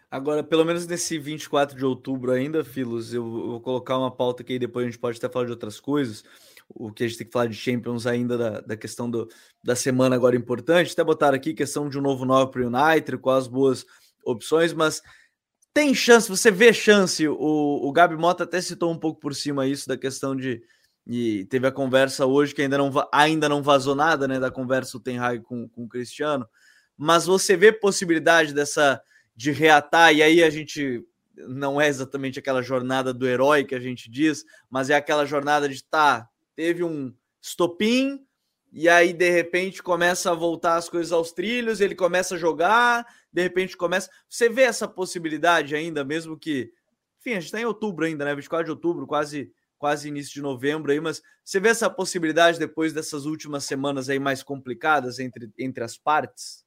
Agora, pelo menos nesse 24 de outubro ainda, Filos, eu, vou colocar uma pauta que depois a gente pode até falar de outras coisas. O que a gente tem que falar de Champions ainda, da, da questão do, da semana agora importante. Até botaram aqui questão de um novo 9 para o United, com as boas opções, mas tem chance, você vê chance. O, o Gabi Mota até citou um pouco por cima isso da questão de. E teve a conversa hoje que ainda não, ainda não vazou nada, né? Da conversa o Ten Hag com, com o Cristiano. Mas você vê possibilidade dessa de reatar, e aí a gente não é exatamente aquela jornada do herói que a gente diz, mas é aquela jornada de tá, teve um estopim, e aí de repente começa a voltar as coisas aos trilhos, ele começa a jogar, de repente começa. Você vê essa possibilidade ainda, mesmo que. Enfim, a gente está em outubro ainda, né? 24 de outubro, quase quase início de novembro aí, mas você vê essa possibilidade depois dessas últimas semanas aí mais complicadas entre, entre as partes?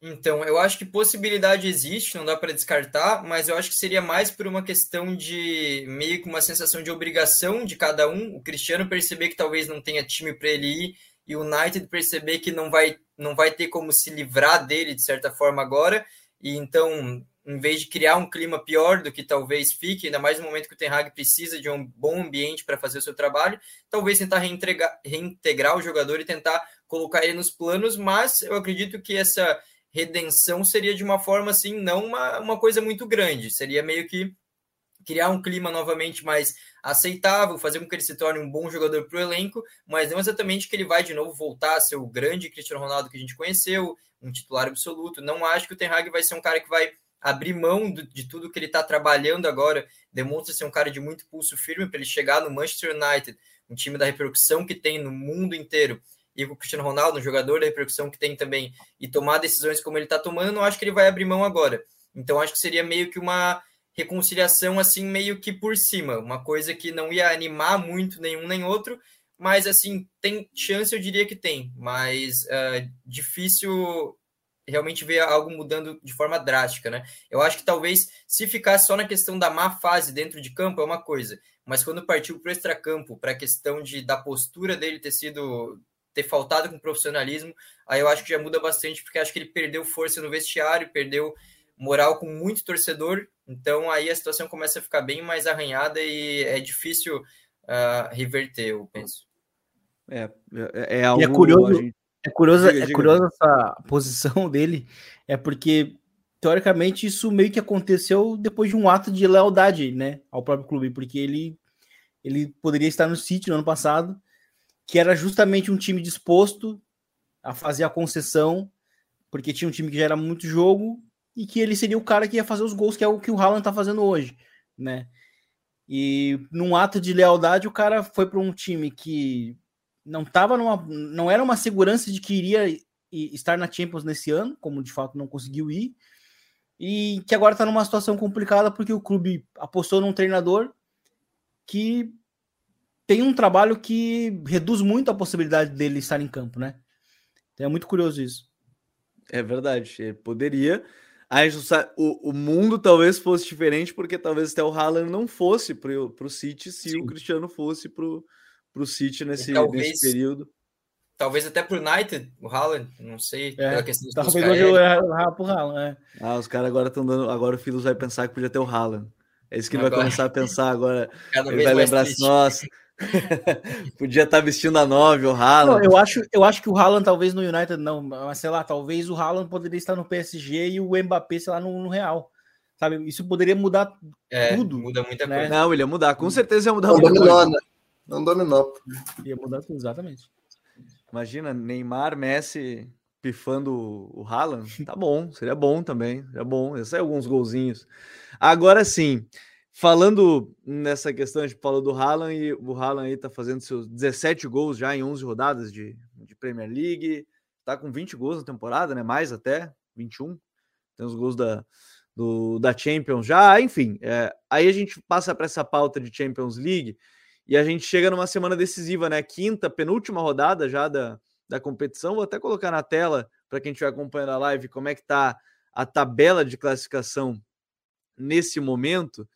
Então, eu acho que possibilidade existe, não dá para descartar, mas eu acho que seria mais por uma questão de meio que uma sensação de obrigação de cada um. O Cristiano perceber que talvez não tenha time para ele ir e o United perceber que não vai, não vai ter como se livrar dele de certa forma agora. E então, em vez de criar um clima pior do que talvez fique, ainda mais no momento que o Ten Hag precisa de um bom ambiente para fazer o seu trabalho, talvez tentar reintegrar o jogador e tentar colocar ele nos planos, mas eu acredito que essa redenção seria de uma forma assim, não uma, uma coisa muito grande, seria meio que criar um clima novamente mais aceitável, fazer com que ele se torne um bom jogador para o elenco, mas não exatamente que ele vai de novo voltar a ser o grande Cristiano Ronaldo que a gente conheceu, um titular absoluto. Não acho que o Ten Hag vai ser um cara que vai abrir mão de tudo que ele está trabalhando agora, demonstra ser um cara de muito pulso firme para ele chegar no Manchester United, um time da repercussão que tem no mundo inteiro, e com o Cristiano Ronaldo, um jogador da repercussão que tem também, e tomar decisões como ele está tomando, não acho que ele vai abrir mão agora. Então acho que seria meio que uma reconciliação assim, meio que por cima, uma coisa que não ia animar muito nenhum nem outro, mas assim, tem chance, eu diria que tem, mas uh, difícil realmente ver algo mudando de forma drástica, né? Eu acho que talvez se ficasse só na questão da má fase dentro de campo é uma coisa, mas quando partiu para o extracampo, para a questão de da postura dele ter sido ter faltado com profissionalismo, aí eu acho que já muda bastante, porque acho que ele perdeu força no vestiário, perdeu moral com muito torcedor, então aí a situação começa a ficar bem mais arranhada e é difícil uh, reverter, eu penso. É, é, é algo... é curioso, gente... é curioso, diga, é curioso essa posição dele, é porque teoricamente isso meio que aconteceu depois de um ato de lealdade, né, ao próprio clube, porque ele ele poderia estar no City no ano passado, que era justamente um time disposto a fazer a concessão, porque tinha um time que já era muito jogo e que ele seria o cara que ia fazer os gols, que é o que o Haaland está fazendo hoje, né? E num ato de lealdade, o cara foi para um time que não tava numa, não era uma segurança de que iria estar na Champions nesse ano, como de fato não conseguiu ir, e que agora está numa situação complicada porque o clube apostou num treinador que tem um trabalho que reduz muito a possibilidade dele estar em campo, né? Então é muito curioso isso. É verdade. Poderia. A gente sabe, o, o mundo talvez fosse diferente, porque talvez até o Haaland não fosse para o City se Sim. o Cristiano fosse para o City nesse, talvez, nesse período. Talvez até para o United, o Haaland, não sei, é, pela questão dos Talvez hoje eu errar pro Haaland, é. Ah, os caras agora estão dando. Agora o Filos vai pensar que podia ter o Haaland. É isso que ele vai começar a pensar agora. Cada ele vai lembrar assim, nossa, podia estar tá vestindo a 9, o Haaland. Não, eu, acho, eu acho que o Haaland talvez no United não, mas sei lá, talvez o Haaland poderia estar no PSG e o Mbappé, sei lá, no, no Real. Sabe, isso poderia mudar é, tudo. Muda muita né? coisa. Não, ele ia mudar, com certeza ia mudar. Não dominou, né? Não dominou. Ia mudar tudo, exatamente. Imagina, Neymar, Messi pifando o Haaland, tá bom, seria bom também, seria bom, ia sair alguns golzinhos. Agora sim, falando nessa questão, a gente falou do Haaland e o Haaland aí tá fazendo seus 17 gols já em 11 rodadas de, de Premier League, tá com 20 gols na temporada, né, mais até, 21, tem os gols da, do, da Champions já, enfim, é, aí a gente passa para essa pauta de Champions League e a gente chega numa semana decisiva, né, quinta, penúltima rodada já da da competição. Vou até colocar na tela para quem estiver acompanhando a live como é que está a tabela de classificação nesse momento.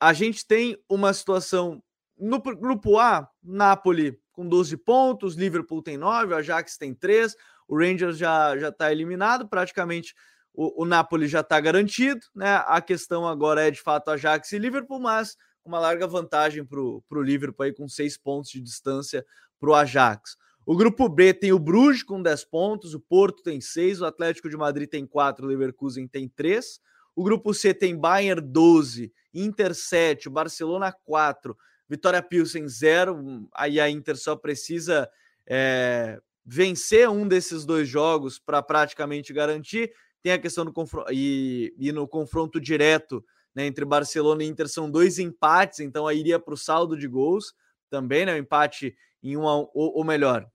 A gente tem uma situação no grupo A, Napoli com 12 pontos, Liverpool tem 9, o Ajax tem 3, o Rangers já já está eliminado, praticamente o, o Napoli já está garantido, né? A questão agora é de fato Ajax e Liverpool, mas uma larga vantagem para o Liverpool aí com seis pontos de distância para o Ajax. O grupo B tem o Bruges com 10 pontos, o Porto tem 6, o Atlético de Madrid tem 4, o Leverkusen tem 3. O grupo C tem Bayern 12, Inter 7, Barcelona 4, Vitória Pilsen 0. Aí a Inter só precisa é, vencer um desses dois jogos para praticamente garantir. Tem a questão do confronto e, e no confronto direto né, entre Barcelona e Inter são dois empates, então aí iria para o saldo de gols também, né? O empate em uma, ou, ou melhor,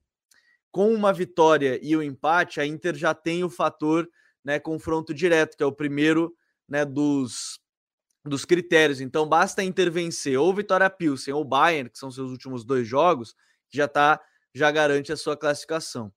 com uma vitória e o um empate, a Inter já tem o fator né, confronto direto, que é o primeiro né, dos, dos critérios. Então basta a Inter vencer ou Vitória Pilsen ou Bayern, que são seus últimos dois jogos, já tá, já garante a sua classificação.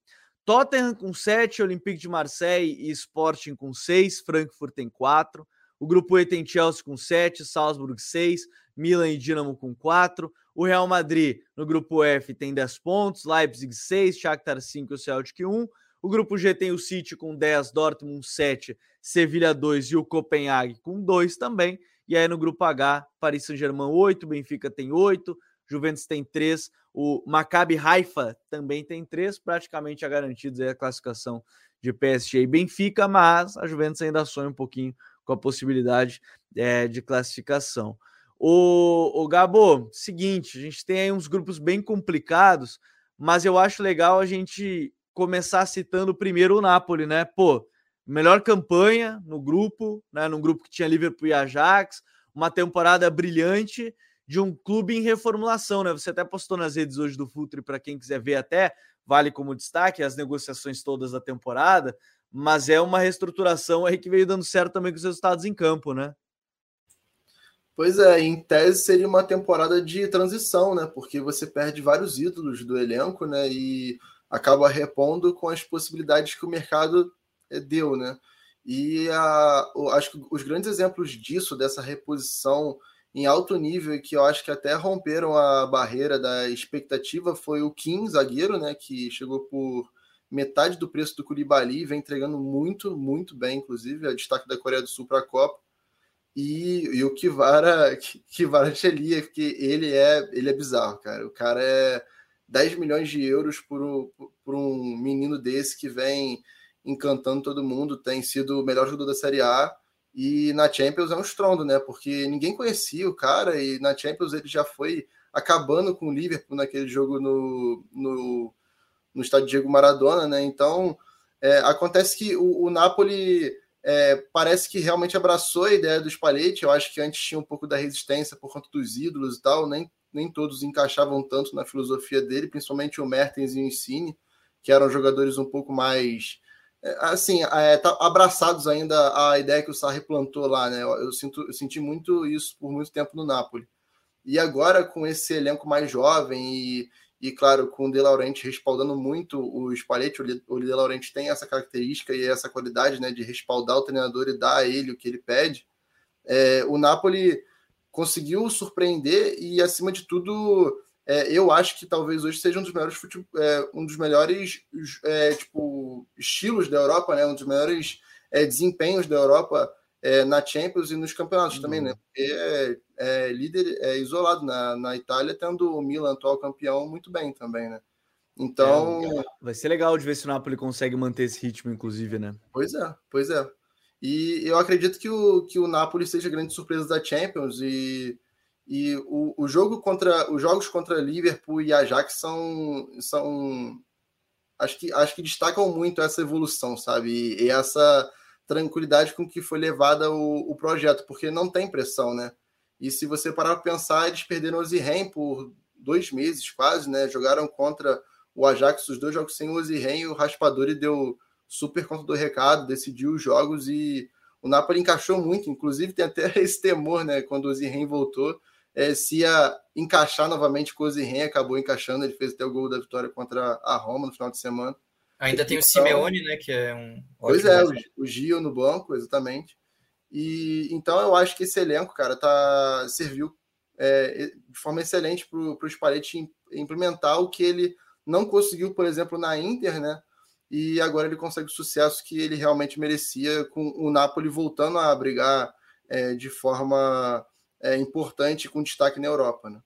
Tottenham com 7, Olympique de Marseille e Sporting com 6, Frankfurt tem 4. O grupo E tem Chelsea com 7, Salzburg 6, Milan e Dinamo com 4. O Real Madrid no grupo F tem 10 pontos, Leipzig 6, Shakhtar 5 e o Celtic 1. O grupo G tem o City com 10, Dortmund 7, Sevilha 2 e o Copenhague com 2 também. E aí no grupo H, Paris Saint-Germain 8, Benfica tem 8, Juventus tem 3, o Maccabi Haifa também tem 3, praticamente a garantidos a classificação de PSG e Benfica, mas a Juventus ainda sonha um pouquinho com a possibilidade é, de classificação. O, o Gabo, seguinte, a gente tem aí uns grupos bem complicados, mas eu acho legal a gente começar citando primeiro o Napoli, né? Pô, melhor campanha no grupo, né? Num grupo que tinha Liverpool e Ajax, uma temporada brilhante de um clube em reformulação, né? Você até postou nas redes hoje do Futre para quem quiser ver até, vale como destaque as negociações todas da temporada, mas é uma reestruturação aí que veio dando certo também com os resultados em campo, né? Pois é, em tese seria uma temporada de transição, né? Porque você perde vários ídolos do elenco, né? E acaba repondo com as possibilidades que o mercado eh, deu, né? E a, acho que os grandes exemplos disso, dessa reposição em alto nível, e que eu acho que até romperam a barreira da expectativa, foi o Kim, zagueiro, né? Que chegou por metade do preço do Koulibaly, vem entregando muito, muito bem, inclusive, a destaque da Coreia do Sul para a Copa e, e o Kivara, Kivara Chelia, que ele é, ele é bizarro, cara. O cara é 10 milhões de euros por, por um menino desse que vem encantando todo mundo, tem sido o melhor jogador da Série A e na Champions é um estrondo, né? Porque ninguém conhecia o cara e na Champions ele já foi acabando com o Liverpool naquele jogo no, no, no estádio Diego Maradona, né? Então é, acontece que o, o Napoli é, parece que realmente abraçou a ideia do Spalletti. Eu acho que antes tinha um pouco da resistência por conta dos ídolos e tal, nem, nem todos encaixavam tanto na filosofia dele, principalmente o Mertens e o Insigne, que eram jogadores um pouco mais é, assim, é, tá abraçados ainda à ideia que o Sarri plantou lá, né? Eu, sinto, eu senti muito isso por muito tempo no Napoli. E agora, com esse elenco mais jovem e, e claro, com o De Laurenti respaldando muito o Spalletti, o De Laurenti tem essa característica e essa qualidade né, de respaldar o treinador e dar a ele o que ele pede, é, o Napoli conseguiu surpreender e, acima de tudo, é, eu acho que talvez hoje seja um dos melhores, é, um dos melhores é, tipo, estilos da Europa, né, um dos melhores é, desempenhos da Europa é, na Champions e nos campeonatos uhum. também, né? Porque é, é, líder é isolado na, na Itália, tendo o Milan atual campeão muito bem também, né? Então. Vai ser legal de ver se o Napoli consegue manter esse ritmo, inclusive, né? Pois é, pois é. E eu acredito que o, que o Napoli seja grande surpresa da Champions e, e o, o jogo contra os jogos contra Liverpool e Ajax são, são acho que acho que destacam muito essa evolução, sabe? E, e essa tranquilidade com que foi levada o, o projeto, porque não tem pressão, né? E se você parar para pensar, eles perderam o Zirren por dois meses quase, né? Jogaram contra o Ajax, os dois jogos sem o Zirren, e o Raspadori deu super conta do recado, decidiu os jogos e o Napoli encaixou muito, inclusive tem até esse temor, né? Quando o Zirren voltou, é, se ia encaixar novamente com o Zirren, acabou encaixando, ele fez até o gol da vitória contra a Roma no final de semana. Ainda tem o então, Simeone, né? Que é um. Pois é, o, o Gio no banco, exatamente. E então eu acho que esse elenco, cara, tá serviu é, de forma excelente para o Spalletti implementar o que ele não conseguiu, por exemplo, na Inter, né? E agora ele consegue o sucesso que ele realmente merecia, com o Napoli voltando a brigar é, de forma é, importante com destaque na Europa, né?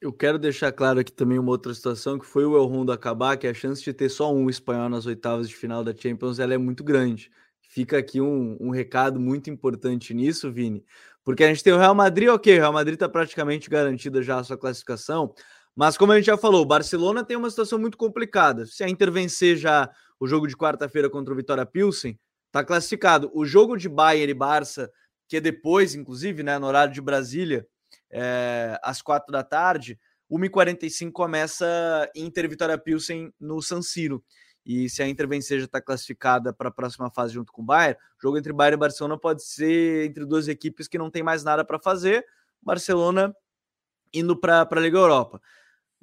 Eu quero deixar claro aqui também uma outra situação, que foi o El Rondo acabar, que a chance de ter só um espanhol nas oitavas de final da Champions ela é muito grande. Fica aqui um, um recado muito importante nisso, Vini, porque a gente tem o Real Madrid, ok, o Real Madrid está praticamente garantida já a sua classificação, mas como a gente já falou, o Barcelona tem uma situação muito complicada. Se a Inter vencer já o jogo de quarta-feira contra o Vitória Pilsen, está classificado. O jogo de Bayern e Barça, que é depois, inclusive, né, no horário de Brasília, é, às quatro da tarde, 1h45 começa Inter Vitória Pilsen no San Siro. E se a Inter vencer já está classificada para a próxima fase junto com o Bayern, o jogo entre Bayern e Barcelona pode ser entre duas equipes que não tem mais nada para fazer. Barcelona indo para a Liga Europa.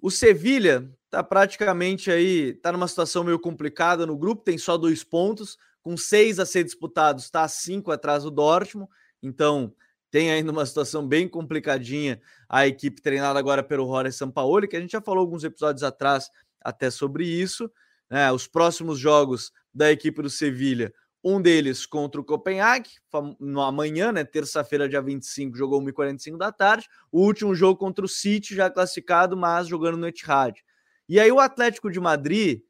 O Sevilha está praticamente aí, está numa situação meio complicada no grupo, tem só dois pontos, com seis a ser disputados, está cinco atrás do Dortmund. Então, tem ainda uma situação bem complicadinha a equipe treinada agora pelo Jorge Sampaoli, que a gente já falou alguns episódios atrás até sobre isso. Né? Os próximos jogos da equipe do Sevilha, um deles contra o Copenhague, no amanhã, né, terça-feira, dia 25, jogou 1h45 da tarde. O último jogo contra o City, já classificado, mas jogando no Etihad. E aí o Atlético de Madrid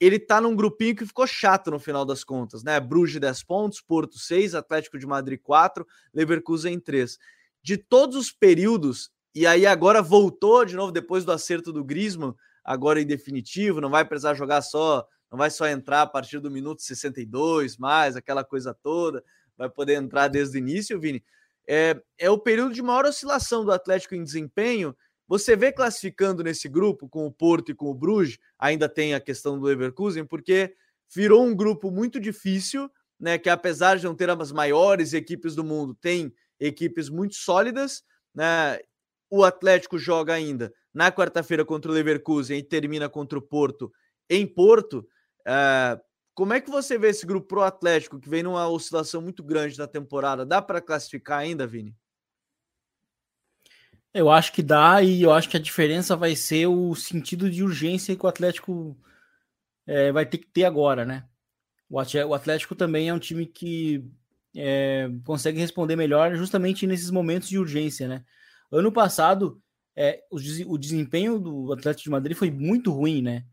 ele tá num grupinho que ficou chato no final das contas, né? Bruges 10 pontos, Porto 6, Atlético de Madrid 4, Leverkusen 3. De todos os períodos, e aí agora voltou de novo depois do acerto do Griezmann, agora em definitivo, não vai precisar jogar só, não vai só entrar a partir do minuto 62, mais aquela coisa toda, vai poder entrar desde o início, Vini. É, é o período de maior oscilação do Atlético em desempenho você vê classificando nesse grupo com o Porto e com o Bruges, ainda tem a questão do Leverkusen, porque virou um grupo muito difícil, né? Que apesar de não ter as maiores equipes do mundo, tem equipes muito sólidas, né? O Atlético joga ainda na quarta-feira contra o Leverkusen e termina contra o Porto em Porto. Uh, como é que você vê esse grupo pro Atlético que vem numa oscilação muito grande na temporada? Dá para classificar ainda, Vini? Eu acho que dá, e eu acho que a diferença vai ser o sentido de urgência que o Atlético é, vai ter que ter agora, né? O Atlético também é um time que é, consegue responder melhor justamente nesses momentos de urgência, né? Ano passado, é, o, o, desempenho do Atlético de Madrid foi muito ruim, né?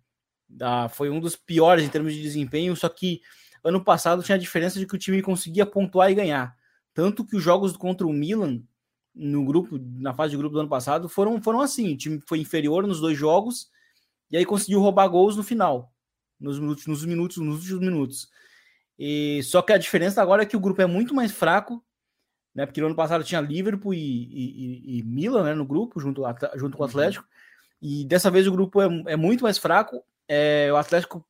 Da, foi um dos piores em termos de desempenho, só que ano passado tinha a diferença de que o time conseguia pontuar e ganhar. Tanto que os jogos contra o Milan no grupo, na fase de grupo do ano passado, foram, foram assim: o time foi inferior nos dois jogos e aí conseguiu roubar gols no final, nos minutos, nos minutos, nos últimos minutos. E, só que a diferença agora é que o grupo é muito mais fraco, né? Porque no ano passado tinha Liverpool e, e, e Milan né, no grupo, junto, junto com o uhum. Atlético. E dessa vez o grupo é, é muito mais fraco. É, o Atlético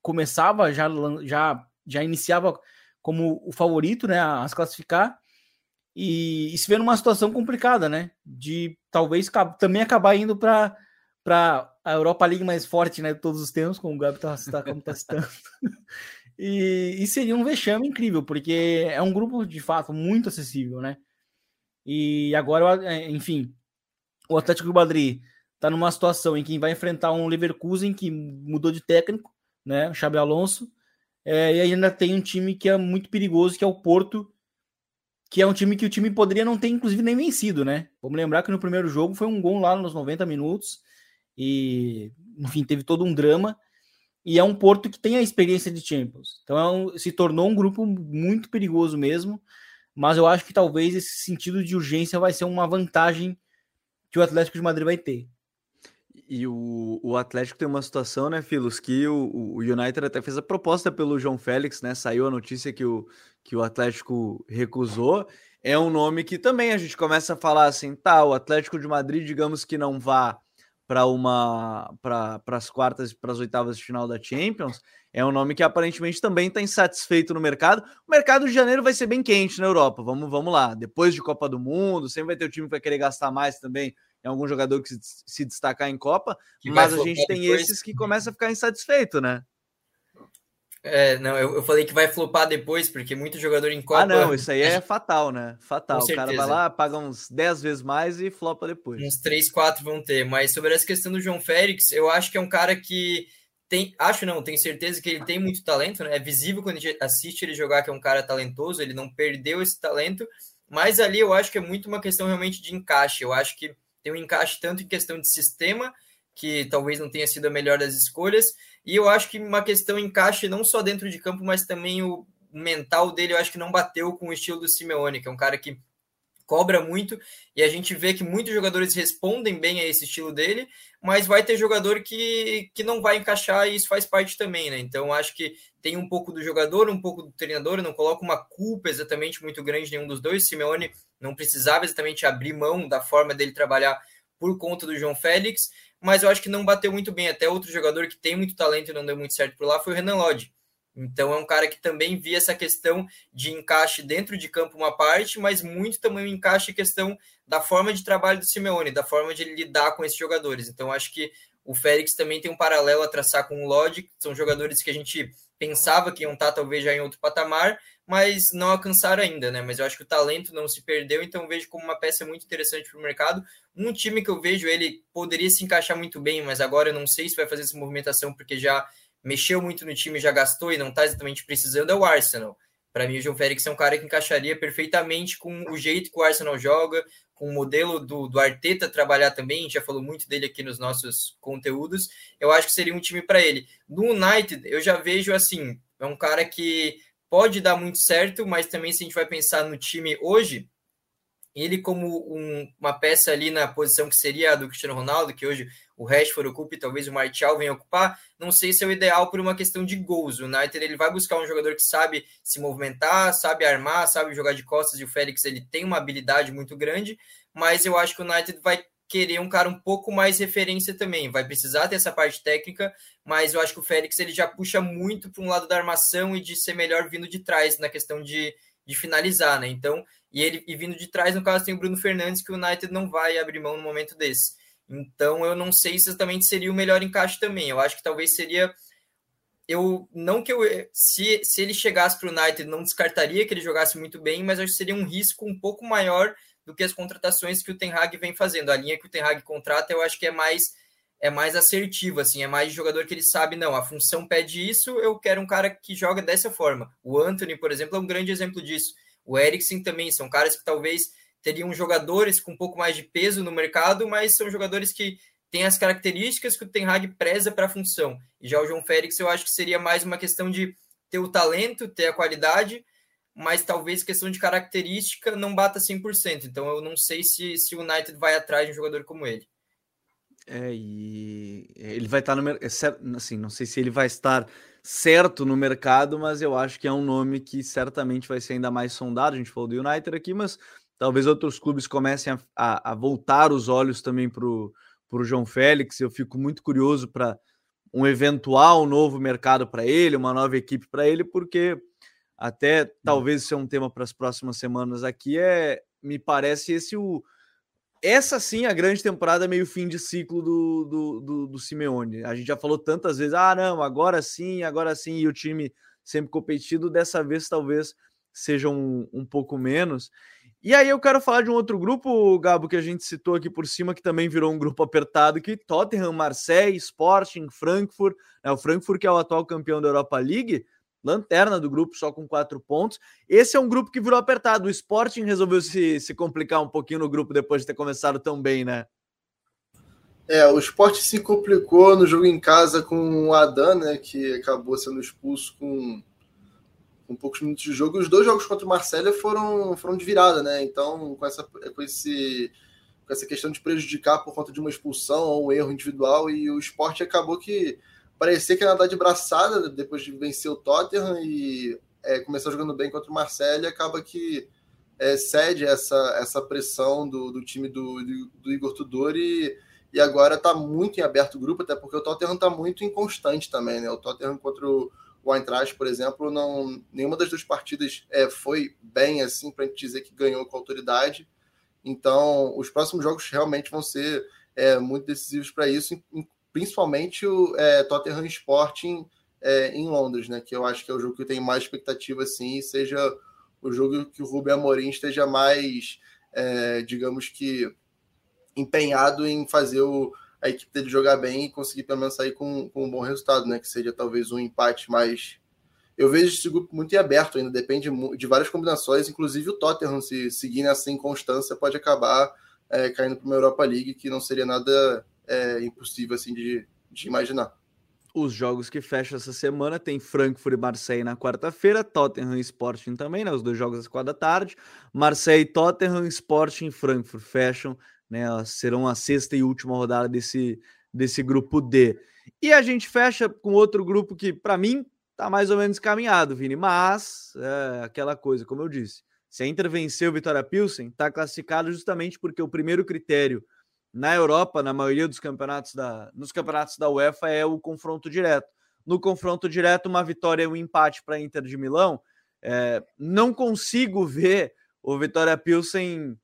começava, já, já, já iniciava como o favorito né, a, se classificar e, e, se vê numa situação complicada, né? De talvez também acabar indo para para a Europa League mais forte né, de todos os tempos, como o Gabi está tá, como tá citando. e, e seria um vexame incrível, porque é um grupo de fato muito acessível, né? E agora, é, enfim, o Atlético de Madrid está numa situação em que vai enfrentar um Leverkusen que mudou de técnico, né? Xabi Alonso. É, e ainda tem um time que é muito perigoso, que é o Porto, que é um time que o time poderia não ter, inclusive, nem vencido, né? Vamos lembrar que no primeiro jogo foi um gol lá nos 90 minutos e, enfim, teve todo um drama. E é um Porto que tem a experiência de Champions. Então é um, se tornou um grupo muito perigoso mesmo. Mas eu acho que talvez esse sentido de urgência vai ser uma vantagem que o Atlético de Madrid vai ter. E o, o Atlético tem uma situação, né, Filos, que o, o United até fez a proposta pelo João Félix, né? Saiu a notícia que o, que o Atlético recusou. É um nome que também a gente começa a falar assim, tá, o Atlético de Madrid, digamos que não vá para uma para as quartas, para as oitavas de final da Champions, é um nome que aparentemente também está insatisfeito no mercado. O mercado de janeiro vai ser bem quente na Europa. Vamos, vamos lá. Depois de Copa do Mundo, sempre vai ter o time que vai querer gastar mais também em algum jogador que se, destacar em Copa, que mas a gente tem depois. esses que começam a ficar insatisfeito, né? É, não, eu, eu falei que vai flopar depois, porque muito jogador em Copa. Ah, não, isso aí é fatal, né? Fatal. O cara vai lá, paga uns 10 vezes mais e flopa depois. Uns 3, 4 vão ter. Mas sobre essa questão do João Félix, eu acho que é um cara que tem. Acho não, tenho certeza que ele tem muito talento, né? É visível quando a gente assiste ele jogar que é um cara talentoso, ele não perdeu esse talento. Mas ali eu acho que é muito uma questão realmente de encaixe. Eu acho que tem um encaixe tanto em questão de sistema, que talvez não tenha sido a melhor das escolhas, e eu acho que uma questão encaixe não só dentro de campo, mas também o mental dele, eu acho que não bateu com o estilo do Simeone, que é um cara que cobra muito, e a gente vê que muitos jogadores respondem bem a esse estilo dele, mas vai ter jogador que, que não vai encaixar e isso faz parte também, né? Então acho que tem um pouco do jogador, um pouco do treinador, não coloca uma culpa exatamente muito grande nenhum dos dois. Simeone não precisava exatamente abrir mão da forma dele trabalhar por conta do João Félix, mas eu acho que não bateu muito bem. Até outro jogador que tem muito talento e não deu muito certo por lá foi o Renan Lodge. Então é um cara que também via essa questão de encaixe dentro de campo uma parte, mas muito também o encaixe questão da forma de trabalho do Simeone, da forma de lidar com esses jogadores. Então acho que o Félix também tem um paralelo a traçar com o Lodge, que são jogadores que a gente pensava que iam estar talvez já em outro patamar, mas não alcançaram ainda, né? Mas eu acho que o talento não se perdeu, então vejo como uma peça muito interessante para o mercado. Um time que eu vejo ele poderia se encaixar muito bem, mas agora eu não sei se vai fazer essa movimentação porque já mexeu muito no time, já gastou e não está exatamente precisando, é o Arsenal. Para mim, o João Félix é um cara que encaixaria perfeitamente com o jeito que o Arsenal joga, com o modelo do, do Arteta trabalhar também, já falou muito dele aqui nos nossos conteúdos. Eu acho que seria um time para ele. No United, eu já vejo assim, é um cara que pode dar muito certo, mas também se a gente vai pensar no time hoje, ele como um, uma peça ali na posição que seria a do Cristiano Ronaldo, que hoje o Rashford ocupa e talvez o Martial venha ocupar, não sei se é o ideal por uma questão de gols. O United ele vai buscar um jogador que sabe se movimentar, sabe armar, sabe jogar de costas, e o Félix ele tem uma habilidade muito grande, mas eu acho que o United vai querer um cara um pouco mais referência também. Vai precisar ter essa parte técnica, mas eu acho que o Félix ele já puxa muito para um lado da armação e de ser melhor vindo de trás na questão de, de finalizar, né? Então, e ele e vindo de trás, no caso, tem o Bruno Fernandes, que o United não vai abrir mão no momento desse. Então, eu não sei se exatamente seria o melhor encaixe também. Eu acho que talvez seria. Eu não que eu. Se, se ele chegasse para o United, não descartaria que ele jogasse muito bem, mas acho que seria um risco um pouco maior do que as contratações que o Ten Hag vem fazendo. A linha que o Ten Hag contrata, eu acho que é mais é mais assertiva, assim, é mais jogador que ele sabe, não, a função pede isso, eu quero um cara que joga dessa forma. O Anthony, por exemplo, é um grande exemplo disso. O Eriksen também, são caras que talvez teriam jogadores com um pouco mais de peso no mercado, mas são jogadores que têm as características que o Ten Hag preza para a função. E já o João Félix, eu acho que seria mais uma questão de ter o talento, ter a qualidade, mas talvez questão de característica não bata 100%. Então eu não sei se, se o United vai atrás de um jogador como ele. É, e ele vai estar no mercado. É assim, não sei se ele vai estar certo no mercado, mas eu acho que é um nome que certamente vai ser ainda mais sondado. A gente falou do United aqui, mas talvez outros clubes comecem a, a, a voltar os olhos também para o João Félix. Eu fico muito curioso para um eventual novo mercado para ele, uma nova equipe para ele, porque até talvez ser um tema para as próximas semanas aqui é, me parece esse o essa sim é a grande temporada meio fim de ciclo do, do, do, do, Simeone. A gente já falou tantas vezes, ah, não, agora sim, agora sim, e o time sempre competido, dessa vez talvez seja um, um pouco menos. E aí eu quero falar de um outro grupo, Gabo, que a gente citou aqui por cima, que também virou um grupo apertado, que Tottenham, Marseille, Sporting, Frankfurt, né, o Frankfurt que é o atual campeão da Europa League, lanterna do grupo, só com quatro pontos. Esse é um grupo que virou apertado. O Sporting resolveu se, se complicar um pouquinho no grupo depois de ter começado tão bem, né? É, o Sporting se complicou no jogo em casa com o Adan, né, que acabou sendo expulso com, com poucos minutos de jogo. Os dois jogos contra o Marcelo foram, foram de virada, né? Então, com essa, com, esse, com essa questão de prejudicar por conta de uma expulsão ou um erro individual, e o Sport acabou que parecia que ia nadar de braçada depois de vencer o Tottenham e é, começar jogando bem contra o Marcelo e acaba que é, cede essa, essa pressão do, do time do, do, do Igor Tudor e, e agora está muito em aberto o grupo, até porque o Tottenham está muito inconstante também, né? O Tottenham contra o, o Eintracht, por exemplo, não nenhuma das duas partidas é, foi bem assim para a gente dizer que ganhou com autoridade. Então, os próximos jogos realmente vão ser é, muito decisivos para isso, principalmente o é, Tottenham Sporting é, em Londres, né? Que eu acho que é o jogo que tem mais expectativa, assim, seja o jogo que o Rubem Amorim esteja mais, é, digamos que, empenhado em fazer o, a equipe dele jogar bem e conseguir pelo menos sair com, com um bom resultado, né? Que seja talvez um empate mais. Eu vejo esse grupo muito em aberto ainda, depende de várias combinações, inclusive o Tottenham, se seguir nessa inconstância, pode acabar é, caindo para uma Europa League, que não seria nada é impossível assim de, de imaginar. Os jogos que fecham essa semana tem Frankfurt e Marseille na quarta-feira, Tottenham e Sporting também, né? Os dois jogos às quatro da tarde. Marseille, Tottenham, Sporting e Frankfurt fecham, né? Serão a sexta e última rodada desse, desse grupo D. E a gente fecha com outro grupo que, para mim, tá mais ou menos caminhado, Vini. Mas é aquela coisa, como eu disse, se a Inter venceu o Vitória Pilsen, tá classificado justamente porque o primeiro critério na Europa, na maioria dos campeonatos da, nos campeonatos da UEFA, é o confronto direto. No confronto direto, uma vitória e um empate para a Inter de Milão. É, não consigo ver o Vitória Pilsen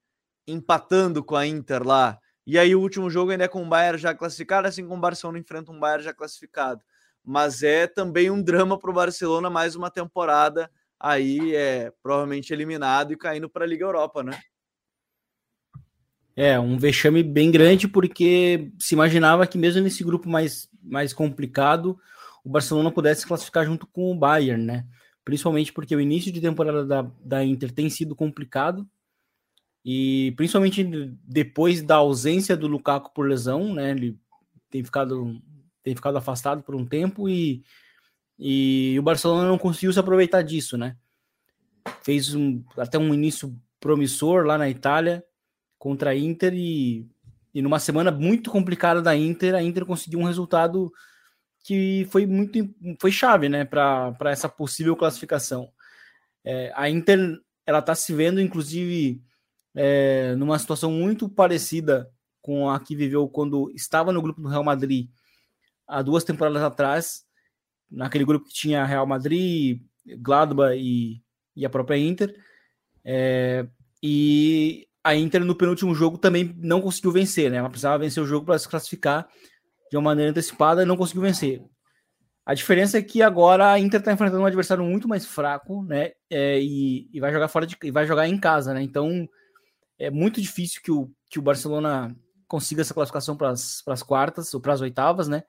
empatando com a Inter lá. E aí o último jogo ainda é com o Bayern já classificado, assim como o Barcelona enfrenta um Bayern já classificado. Mas é também um drama para o Barcelona mais uma temporada aí é provavelmente eliminado e caindo para a Liga Europa, né? É, um vexame bem grande, porque se imaginava que mesmo nesse grupo mais, mais complicado, o Barcelona pudesse classificar junto com o Bayern, né? Principalmente porque o início de temporada da, da Inter tem sido complicado, e principalmente depois da ausência do Lukaku por lesão, né? Ele tem ficado, tem ficado afastado por um tempo e, e o Barcelona não conseguiu se aproveitar disso, né? Fez um, até um início promissor lá na Itália, contra a Inter e, e numa semana muito complicada da Inter, a Inter conseguiu um resultado que foi muito foi chave, né, para essa possível classificação. É, a Inter ela está se vendo, inclusive, é, numa situação muito parecida com a que viveu quando estava no grupo do Real Madrid há duas temporadas atrás, naquele grupo que tinha Real Madrid, Gladbach e, e a própria Inter. É, e a Inter no penúltimo jogo também não conseguiu vencer, né? Ela precisava vencer o jogo para se classificar de uma maneira antecipada e não conseguiu vencer. A diferença é que agora a Inter está enfrentando um adversário muito mais fraco, né? É, e, e, vai jogar fora de, e vai jogar em casa, né? Então é muito difícil que o, que o Barcelona consiga essa classificação para as quartas ou para as oitavas, né?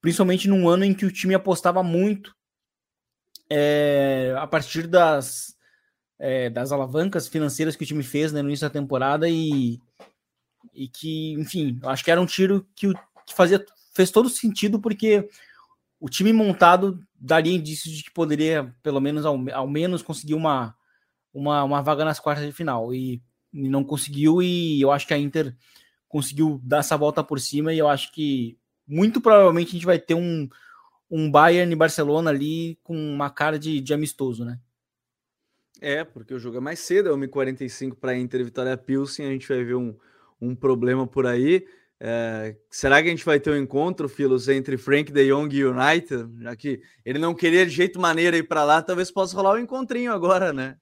Principalmente num ano em que o time apostava muito é, a partir das é, das alavancas financeiras que o time fez né, no início da temporada e, e que, enfim, acho que era um tiro que, que fazia, fez todo sentido porque o time montado daria indícios de que poderia, pelo menos, ao, ao menos, conseguir uma, uma, uma vaga nas quartas de final. E, e, não conseguiu, e eu acho que a Inter conseguiu dar essa volta por cima, e eu acho que muito provavelmente a gente vai ter um, um Bayern e Barcelona ali com uma cara de, de amistoso, né? É, porque o jogo é mais cedo, é 1h45 para Inter e Vitória Pilsen, a gente vai ver um, um problema por aí. É, será que a gente vai ter um encontro, Filos, entre Frank de Jong e United? Já que ele não queria de jeito maneira ir para lá, talvez possa rolar um encontrinho agora, né?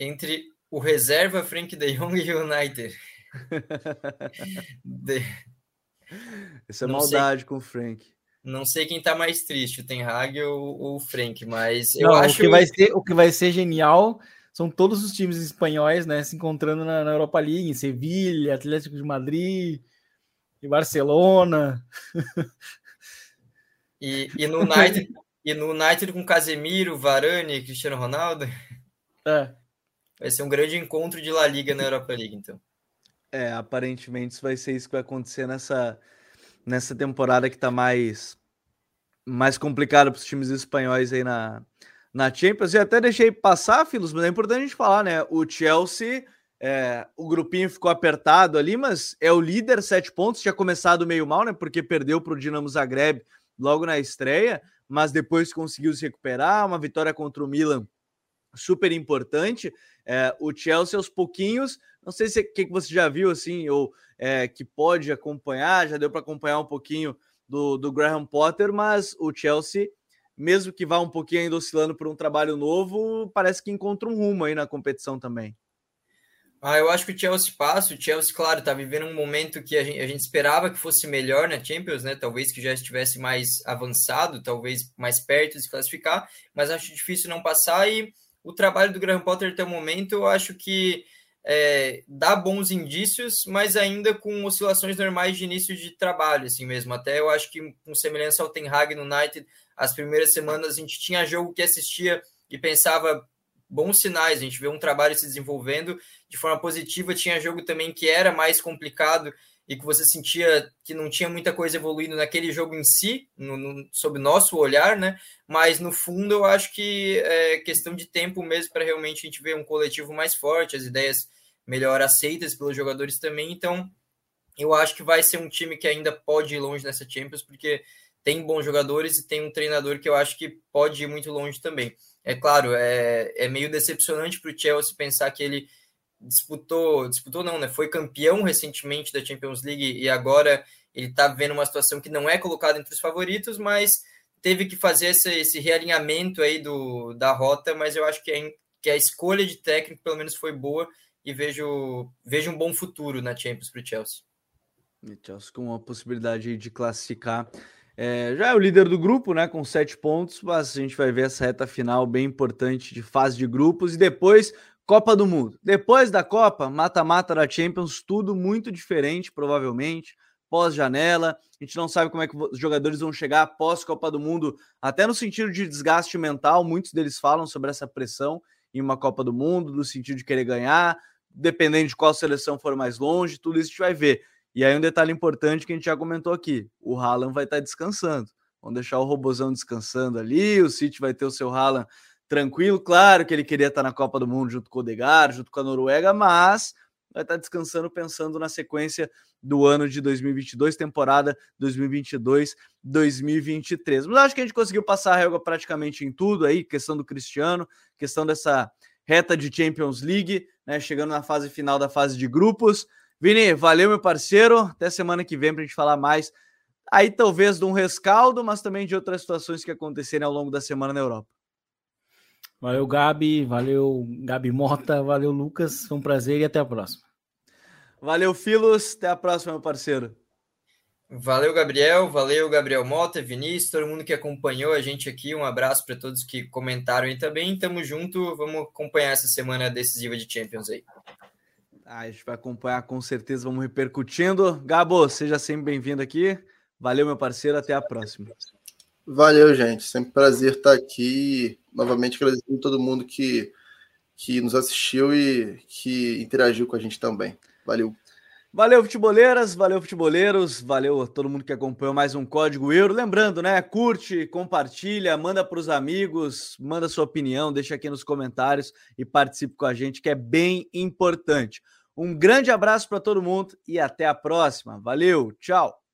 Entre o reserva Frank de Jong e United. de... Isso é não maldade sei... com o Frank. Não sei quem tá mais triste, o Ten Hag ou, o Frank, mas eu não, acho o que vai ser o que vai ser genial são todos os times espanhóis, né, se encontrando na, na Europa League, em Sevilha, Atlético de Madrid, e Barcelona. E, e no United, e no United com Casemiro, Varane, Cristiano Ronaldo. É. Vai ser um grande encontro de La Liga na Europa League, então. É, aparentemente isso vai ser isso que vai acontecer nessa, nessa temporada que tá mais, mais complicada para os times espanhóis aí na, na Champions. E até deixei passar, Filos, mas é importante a gente falar, né? O Chelsea, é, o grupinho ficou apertado ali, mas é o líder, sete pontos. Tinha começado meio mal, né? Porque perdeu para o Dinamo Zagreb logo na estreia, mas depois conseguiu se recuperar. Uma vitória contra o Milan super importante. É, o Chelsea aos pouquinhos, não sei se que, que você já viu assim, ou é, que pode acompanhar, já deu para acompanhar um pouquinho do, do Graham Potter, mas o Chelsea, mesmo que vá um pouquinho ainda oscilando por um trabalho novo, parece que encontra um rumo aí na competição também. Ah, eu acho que o Chelsea passa. O Chelsea, claro, está vivendo um momento que a gente, a gente, esperava que fosse melhor na Champions, né? Talvez que já estivesse mais avançado, talvez mais perto de se classificar, mas acho difícil não passar. E o trabalho do Graham Potter até o momento, eu acho que é, dá bons indícios, mas ainda com oscilações normais de início de trabalho, assim mesmo. Até eu acho que, com semelhança ao Ten Hag no United, as primeiras semanas a gente tinha jogo que assistia e pensava bons sinais, a gente vê um trabalho se desenvolvendo de forma positiva. Tinha jogo também que era mais complicado e que você sentia que não tinha muita coisa evoluindo naquele jogo em si, no, no, sob nosso olhar, né? Mas no fundo eu acho que é questão de tempo mesmo para realmente a gente ver um coletivo mais forte, as ideias melhor aceitas pelos jogadores também. Então eu acho que vai ser um time que ainda pode ir longe nessa Champions, porque tem bons jogadores e tem um treinador que eu acho que pode ir muito longe também. É claro, é, é meio decepcionante para o Chelsea pensar que ele disputou, disputou não, né? Foi campeão recentemente da Champions League e agora ele está vendo uma situação que não é colocado entre os favoritos, mas teve que fazer esse, esse realinhamento aí do, da rota, mas eu acho que, é, que a escolha de técnico pelo menos foi boa e vejo, vejo um bom futuro na Champions para o Chelsea. E Chelsea com a possibilidade de classificar. É, já é o líder do grupo, né? Com sete pontos, mas a gente vai ver essa reta final bem importante de fase de grupos e depois Copa do Mundo. Depois da Copa, mata-mata da Champions, tudo muito diferente, provavelmente. Pós-janela, a gente não sabe como é que os jogadores vão chegar após Copa do Mundo, até no sentido de desgaste mental. Muitos deles falam sobre essa pressão em uma Copa do Mundo, no sentido de querer ganhar, dependendo de qual seleção for mais longe, tudo isso a gente vai ver. E aí, um detalhe importante que a gente já comentou aqui: o Haaland vai estar descansando. Vamos deixar o Robozão descansando ali, o City vai ter o seu Haaland tranquilo. Claro que ele queria estar na Copa do Mundo junto com o Odegaard, junto com a Noruega, mas vai estar descansando pensando na sequência do ano de 2022, temporada 2022-2023. Mas acho que a gente conseguiu passar a régua praticamente em tudo aí, questão do Cristiano, questão dessa reta de Champions League, né, chegando na fase final da fase de grupos. Vini, valeu meu parceiro, até semana que vem para a gente falar mais aí talvez de um rescaldo, mas também de outras situações que acontecerem ao longo da semana na Europa. Valeu, Gabi. Valeu, Gabi Mota. Valeu, Lucas. Foi um prazer e até a próxima. Valeu, Filos. Até a próxima, meu parceiro. Valeu, Gabriel. Valeu, Gabriel Mota, Vinícius, todo mundo que acompanhou a gente aqui. Um abraço para todos que comentaram aí também. Tamo junto. Vamos acompanhar essa semana decisiva de Champions aí. Ah, a gente vai acompanhar com certeza. Vamos repercutindo. Gabo, seja sempre bem-vindo aqui. Valeu, meu parceiro. Até a próxima. Valeu, gente. Sempre prazer estar aqui. Novamente agradecendo todo mundo que, que nos assistiu e que interagiu com a gente também. Valeu. Valeu, futeboleiras, valeu, futeboleiros, valeu a todo mundo que acompanhou mais um Código Euro. Lembrando, né? Curte, compartilha, manda para os amigos, manda sua opinião, deixa aqui nos comentários e participe com a gente, que é bem importante. Um grande abraço para todo mundo e até a próxima. Valeu, tchau.